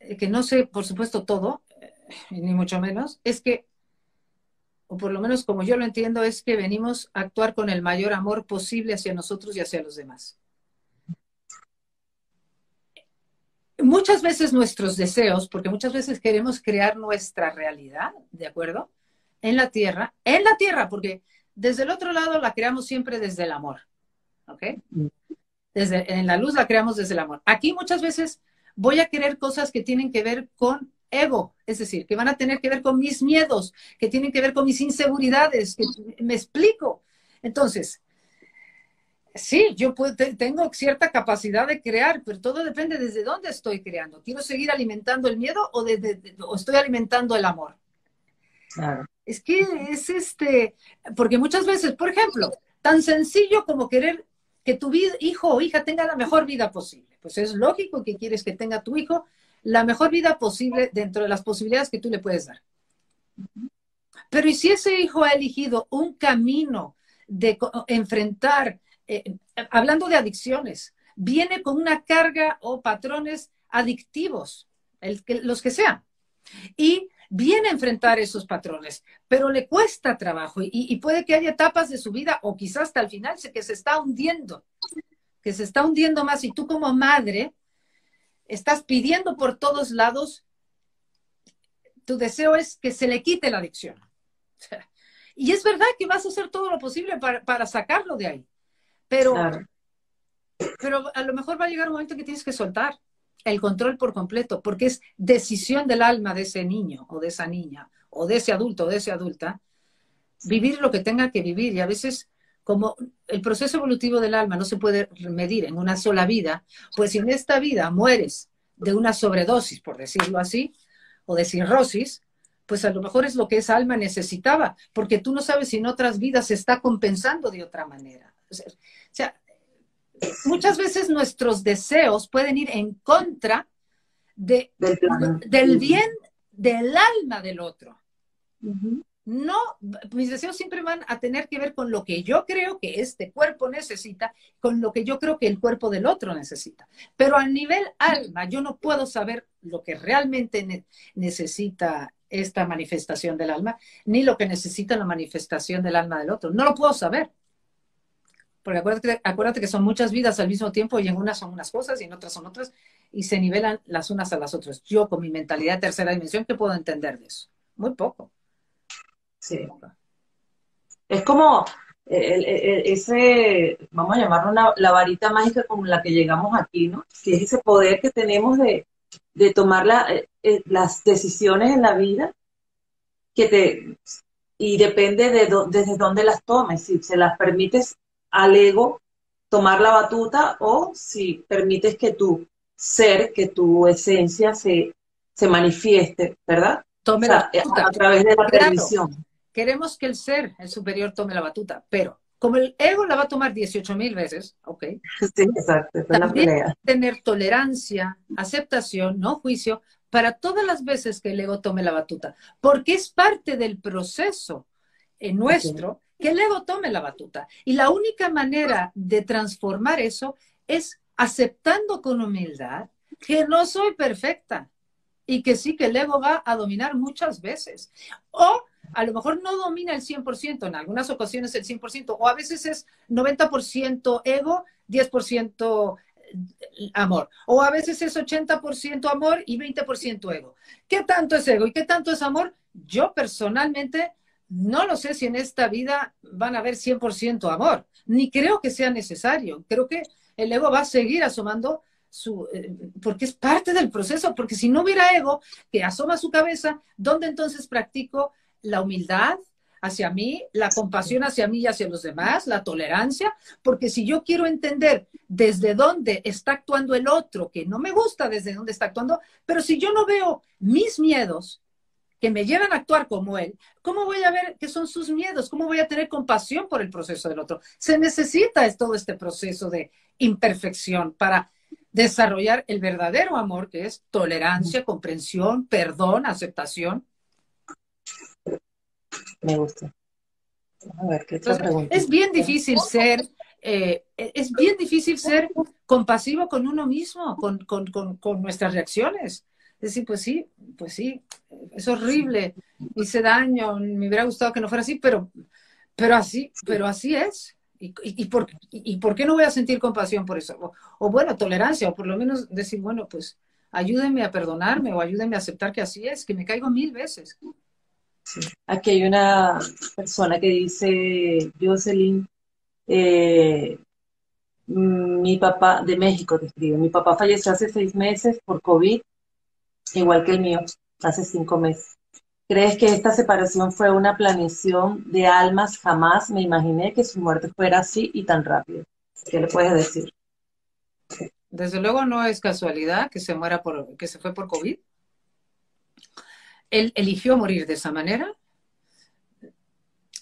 eh, que no sé, por supuesto, todo, eh, ni mucho menos, es que, o por lo menos como yo lo entiendo, es que venimos a actuar con el mayor amor posible hacia nosotros y hacia los demás. Muchas veces nuestros deseos, porque muchas veces queremos crear nuestra realidad, ¿de acuerdo? En la tierra, en la tierra, porque desde el otro lado la creamos siempre desde el amor, ¿ok? Desde, en la luz la creamos desde el amor. Aquí muchas veces voy a querer cosas que tienen que ver con ego, es decir, que van a tener que ver con mis miedos, que tienen que ver con mis inseguridades, que me explico. Entonces, sí, yo tengo cierta capacidad de crear, pero todo depende desde dónde estoy creando. ¿Quiero seguir alimentando el miedo o, o estoy alimentando el amor? Claro. Es que es este, porque muchas veces, por ejemplo, tan sencillo como querer que tu hijo o hija tenga la mejor vida posible. Pues es lógico que quieres que tenga tu hijo la mejor vida posible dentro de las posibilidades que tú le puedes dar. Pero ¿y si ese hijo ha elegido un camino de enfrentar, eh, hablando de adicciones, viene con una carga o patrones adictivos, los que sean, y viene a enfrentar esos patrones, pero le cuesta trabajo y, puede que haya etapas de su vida o quizás hasta el final que se está hundiendo, que se está hundiendo más y tú como madre estás pidiendo por todos lados, tu deseo es que se le quite la adicción. Y es verdad que vas a hacer todo lo posible para, sacarlo de ahí, pero, pero a lo mejor va a llegar un momento que tienes que soltar el control por completo, porque es decisión del alma de ese niño o de esa niña o de ese adulto o de esa adulta, vivir lo que tenga que vivir. Y a veces como el proceso evolutivo del alma no se puede medir en una sola vida, pues si en esta vida mueres de una sobredosis, por decirlo así, o de cirrosis, pues a lo mejor es lo que esa alma necesitaba, porque tú no sabes si en otras vidas se está compensando de otra manera. O sea, muchas veces nuestros deseos pueden ir en contra de, del bien del alma del otro. No, mis deseos siempre van a tener que ver con lo que yo creo que este cuerpo necesita, con lo que yo creo que el cuerpo del otro necesita. Pero a nivel alma, yo no puedo saber lo que realmente necesita esta manifestación del alma, ni lo que necesita la manifestación del alma del otro. No lo puedo saber. Porque acuérdate, acuérdate, que son muchas vidas al mismo tiempo y en unas son unas cosas y en otras son otras y se nivelan las unas a las otras. Yo con mi mentalidad de tercera dimensión, ¿qué puedo entender de eso? Muy poco. Sí. Es como ese, vamos a llamarlo la varita mágica con la que llegamos aquí, ¿no? Que es ese poder que tenemos de, tomar eh, eh, las decisiones en la vida que te, y depende de desde dónde las tomes, si se las permites al ego tomar la batuta o si permites que tu ser, que tu esencia se, se manifieste, ¿verdad? Tome la a través de la permisión. Queremos que el ser, el superior, tome la batuta, pero como el ego la va a tomar 18 mil veces, ¿ok? Sí, exacto. También tener tolerancia, aceptación, no juicio, para todas las veces que el ego tome la batuta, porque es parte del proceso en nuestro que el ego tome la batuta. Y la única manera de transformar eso es aceptando con humildad que no soy perfecta y que sí que el ego va a dominar muchas veces. O a lo mejor no domina el 100%, en algunas ocasiones el 100%, o a veces es 90% ego, 10% amor, o a veces es 80% amor y 20% ego. ¿Qué tanto es ego y qué tanto es amor? Yo personalmente no lo sé si en esta vida van a haber 100% amor, ni creo que sea necesario. Creo que el ego va a seguir asomando su, eh, porque es parte del proceso, porque si no hubiera ego que asoma su cabeza, ¿dónde entonces practico la humildad hacia mí, la compasión hacia mí y hacia los demás, la tolerancia, porque si yo quiero entender desde dónde está actuando el otro, que no me gusta desde dónde está actuando, pero si yo no veo mis miedos que me llevan a actuar como él, ¿cómo voy a ver qué son sus miedos? ¿Cómo voy a tener compasión por el proceso del otro? Se necesita todo este proceso de imperfección para desarrollar el verdadero amor, que es tolerancia, comprensión, perdón, aceptación me gusta. A ver, ¿qué Es bien difícil ser, eh, es bien difícil ser compasivo con uno mismo, con, con, con, nuestras reacciones. Decir, pues sí, pues sí, es horrible, hice daño, me hubiera gustado que no fuera así, pero, pero así, pero así es. ¿Y, y, por, y, por, qué no voy a sentir compasión por eso? O, o, bueno, tolerancia, o por lo menos decir, bueno, pues ayúdenme a perdonarme o ayúdenme a aceptar que así es, que me caigo mil veces. Aquí hay una persona que dice, Jocelyn, eh, mi papá, de México te escribe, mi papá falleció hace seis meses por COVID, igual que el mío, hace cinco meses. ¿Crees que esta separación fue una planeación de almas? Jamás me imaginé que su muerte fuera así y tan rápido. ¿Qué le puedes decir? Desde luego no es casualidad que se muera por, que se fue por COVID él eligió morir de esa manera.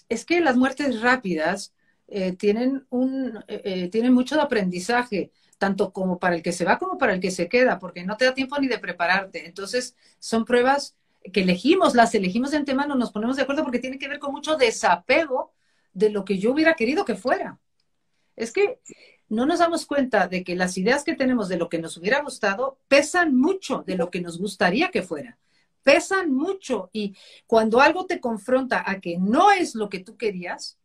Es que las muertes rápidas eh, tienen, un, eh, eh, tienen mucho de aprendizaje, tanto como para el que se va como para el que se queda, porque no te da tiempo ni de prepararte. Entonces, son pruebas que elegimos, las elegimos de antemano, nos ponemos de acuerdo porque tiene que ver con mucho desapego de lo que yo hubiera querido que fuera. Es que no nos damos cuenta de que las ideas que tenemos de lo que nos hubiera gustado pesan mucho de lo que nos gustaría que fuera pesan mucho y cuando algo te confronta a que no es lo que tú querías,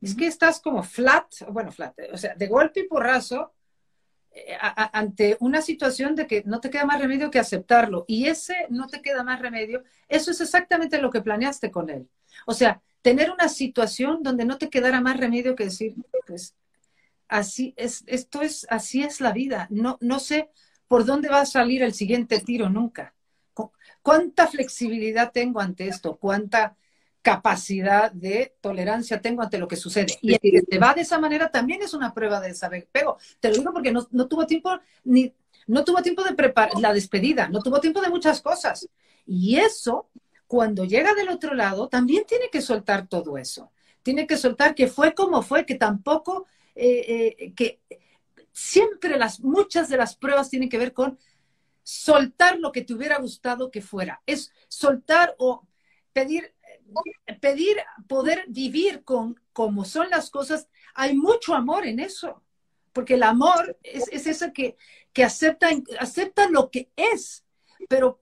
es que estás como flat, bueno, flat, o sea, de golpe y porrazo eh, ante una situación de que no te queda más remedio que aceptarlo y ese no te queda más remedio, eso es exactamente lo que planeaste con él. O sea, tener una situación donde no te quedara más remedio que decir, pues así es, esto es, así es la vida. No, no sé por dónde va a salir el siguiente tiro nunca cuánta flexibilidad tengo ante esto, cuánta capacidad de tolerancia tengo ante lo que sucede. Y el que se va de esa manera también es una prueba de saber. Pero te lo digo porque no, no tuvo tiempo ni no tuvo tiempo de preparar la despedida, no tuvo tiempo de muchas cosas. Y eso, cuando llega del otro lado, también tiene que soltar todo eso. Tiene que soltar que fue como fue, que tampoco, eh, eh, que siempre las, muchas de las pruebas tienen que ver con soltar lo que te hubiera gustado que fuera. Es soltar o pedir, pedir poder vivir con como son las cosas. Hay mucho amor en eso, porque el amor es, es eso que, que acepta, acepta lo que es. Pero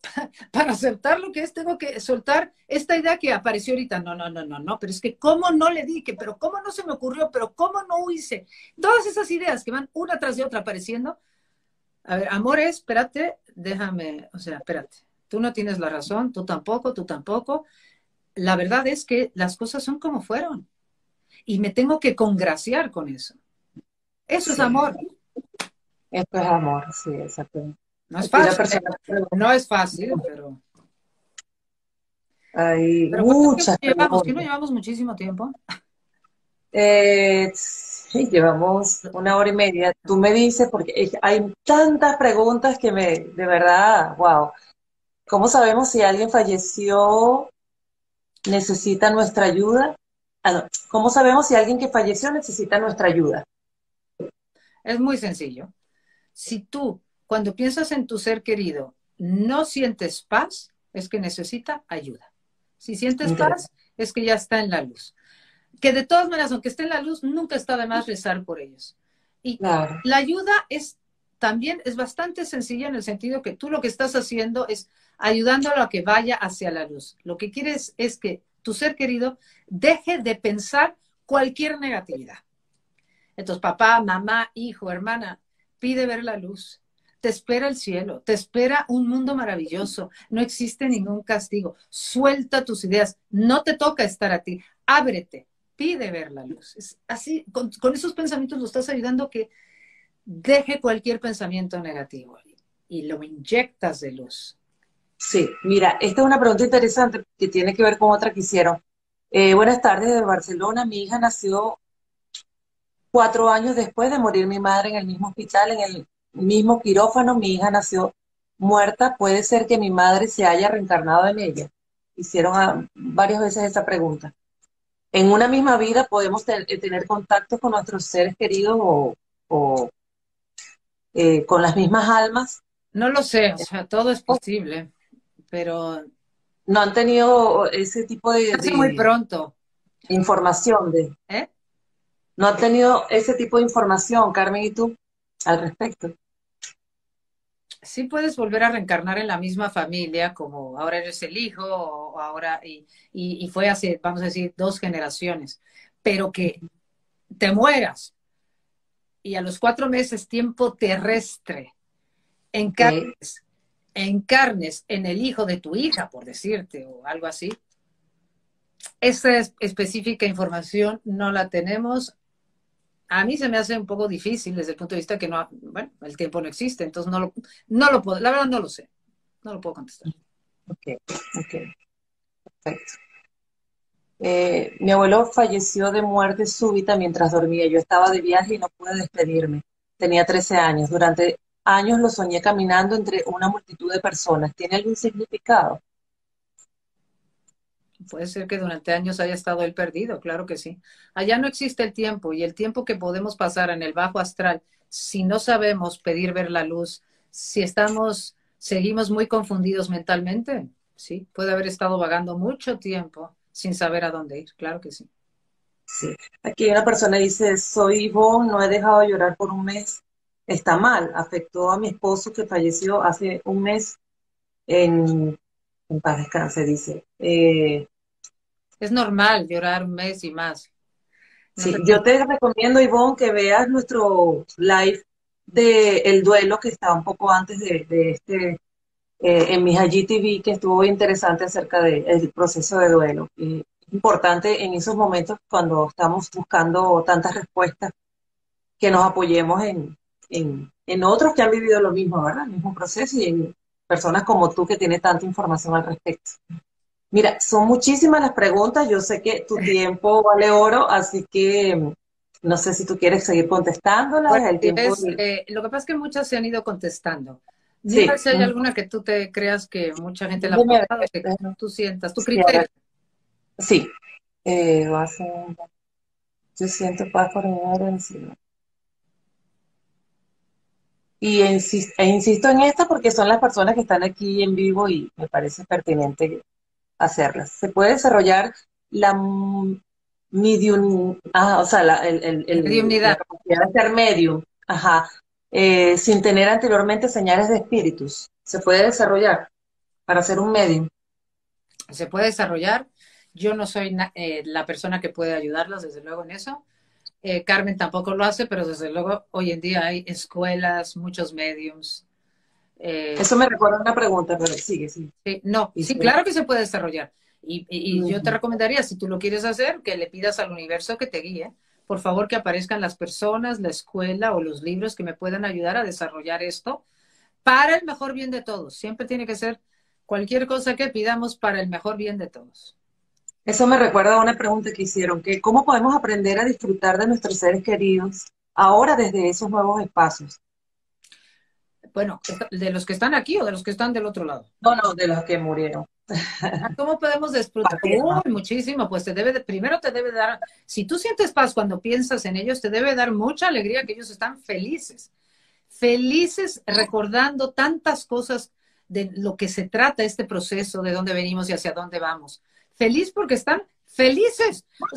para aceptar lo que es, tengo que soltar esta idea que apareció ahorita. No, no, no, no, no. Pero es que, ¿cómo no le dije? Pero ¿cómo no se me ocurrió? Pero ¿cómo no hice? Todas esas ideas que van una tras de otra apareciendo. A ver, amor espérate, déjame, o sea, espérate. Tú no tienes la razón, tú tampoco, tú tampoco. La verdad es que las cosas son como fueron. Y me tengo que congraciar con eso. Eso es amor. Esto es amor, sí, exacto. No es fácil, no es fácil, pero... Hay muchas llevamos, ¿Que no llevamos muchísimo tiempo? Eh, sí, llevamos una hora y media. Tú me dices, porque hay tantas preguntas que me, de verdad, wow. ¿Cómo sabemos si alguien falleció necesita nuestra ayuda? Ah, ¿Cómo sabemos si alguien que falleció necesita nuestra ayuda? Es muy sencillo si tú, cuando piensas en tu ser querido, no sientes paz, es que necesita ayuda. Si sientes paz, es que ya está en la luz. Que de todas maneras, aunque esté en la luz, nunca está de más rezar por ellos. Y la ayuda es también es bastante sencilla en el sentido que tú lo que estás haciendo es ayudándolo a que vaya hacia la luz. Lo que quieres es que tu ser querido deje de pensar cualquier negatividad. Entonces, papá, mamá, hijo, hermana, pide ver la luz. Te espera el cielo, te espera un mundo maravilloso. No existe ningún castigo. Suelta tus ideas. No te toca estar a ti. Ábrete, pide ver la luz. Así, con, esos pensamientos lo estás ayudando que deje cualquier pensamiento negativo y lo inyectas de luz. Sí, mira, esta es una pregunta interesante que tiene que ver con otra que hicieron. Eh, buenas tardes de Barcelona. Mi hija nació Cuatro años después de morir mi madre en el mismo hospital, en el mismo quirófano, mi hija nació muerta. Puede ser que mi madre se haya reencarnado en ella. Hicieron varias veces esa pregunta. En una misma vida podemos eh, tener contacto con nuestros seres queridos o, eh, con las mismas almas. No lo sé, o sea, todo es posible, pero... No han tenido ese tipo de... muy pronto. Información de... ¿Eh? no ha tenido ese tipo de información, Carmen, y tú, al respecto. Sí puedes volver a reencarnar en la misma familia, como ahora eres el hijo, o ahora, y, y, fue hace, vamos a decir, dos generaciones, pero que te mueras y a los cuatro meses tiempo terrestre encarnes, encarnes en el hijo de tu hija, por decirte, o algo así, esa específica información no la tenemos a mí se me hace un poco difícil desde el punto de vista que no, bueno, el tiempo no existe, entonces no lo, no lo puedo, la verdad no lo sé, no lo puedo contestar. Ok, ok, perfecto. Eh, mi abuelo falleció de muerte súbita mientras dormía. Yo estaba de viaje y no pude despedirme. Tenía 13 años. Durante años lo soñé caminando entre una multitud de personas. ¿Tiene algún significado? Puede ser que durante años haya estado él perdido, claro que sí. Allá no existe el tiempo y el tiempo que podemos pasar en el bajo astral, si no sabemos pedir ver la luz, si estamos, seguimos muy confundidos mentalmente, sí, puede haber estado vagando mucho tiempo sin saber a dónde ir, claro que sí. Sí, aquí una persona dice, soy vos, no he dejado de llorar por un mes, está mal, afectó a mi esposo que falleció hace un mes en en paz descanse, dice. Eh, es normal llorar un mes y más. sí, yo te recomiendo, Ivonne, que veas nuestro live de El Duelo, que está un poco antes de, este, eh, en mi TV, que estuvo interesante acerca del proceso de duelo. importante en esos momentos, cuando estamos buscando tantas respuestas, que nos apoyemos en, en, en otros que han vivido lo mismo, ¿verdad? El mismo proceso y en personas como tú que tiene tanta información al respecto. Mira, son muchísimas las preguntas. Yo sé que tu tiempo vale oro, así que no sé si tú quieres seguir contestándolas. el tiempo eh, lo que pasa es que muchas se han ido contestando. Sí. si hay alguna que tú te creas que mucha gente la ha pasado, que tú sientas, tu criterio. Sí. Eh, va a ser... Yo siento paz por encima. Y insisto, e insisto en esto porque son las personas que están aquí en vivo y me parece pertinente hacerlas. Se puede desarrollar la medium, ah, o sea, la, el, el, el la capacidad de ser medium, ajá, eh, sin tener anteriormente señales de espíritus. Se puede desarrollar para ser un medium. Se puede desarrollar. Yo no soy eh, la persona que puede ayudarlas, desde luego, en eso. Eh, Carmen tampoco lo hace, pero desde luego hoy en día hay escuelas, muchos mediums. Eso me recuerda una pregunta, pero sigue, sí. no, sí, claro que se puede desarrollar. Y, yo te recomendaría, si tú lo quieres hacer, que le pidas al universo que te guíe. Por favor, que aparezcan las personas, la escuela o los libros que me puedan ayudar a desarrollar esto para el mejor bien de todos. Siempre tiene que ser cualquier cosa que pidamos para el mejor bien de todos. Eso me recuerda a una pregunta que hicieron, que cómo podemos aprender a disfrutar de nuestros seres queridos ahora desde esos nuevos espacios. Bueno, ¿de los que están aquí o de los que están del otro lado? No, no, de los que murieron. ¿Cómo podemos disfrutar? muchísimo, pues te debe, primero te debe dar, si tú sientes paz cuando piensas en ellos, te debe dar mucha alegría que ellos están felices, felices recordando tantas cosas de lo que se trata este proceso, de dónde venimos y hacia dónde vamos. Feliz porque están felices. O sea,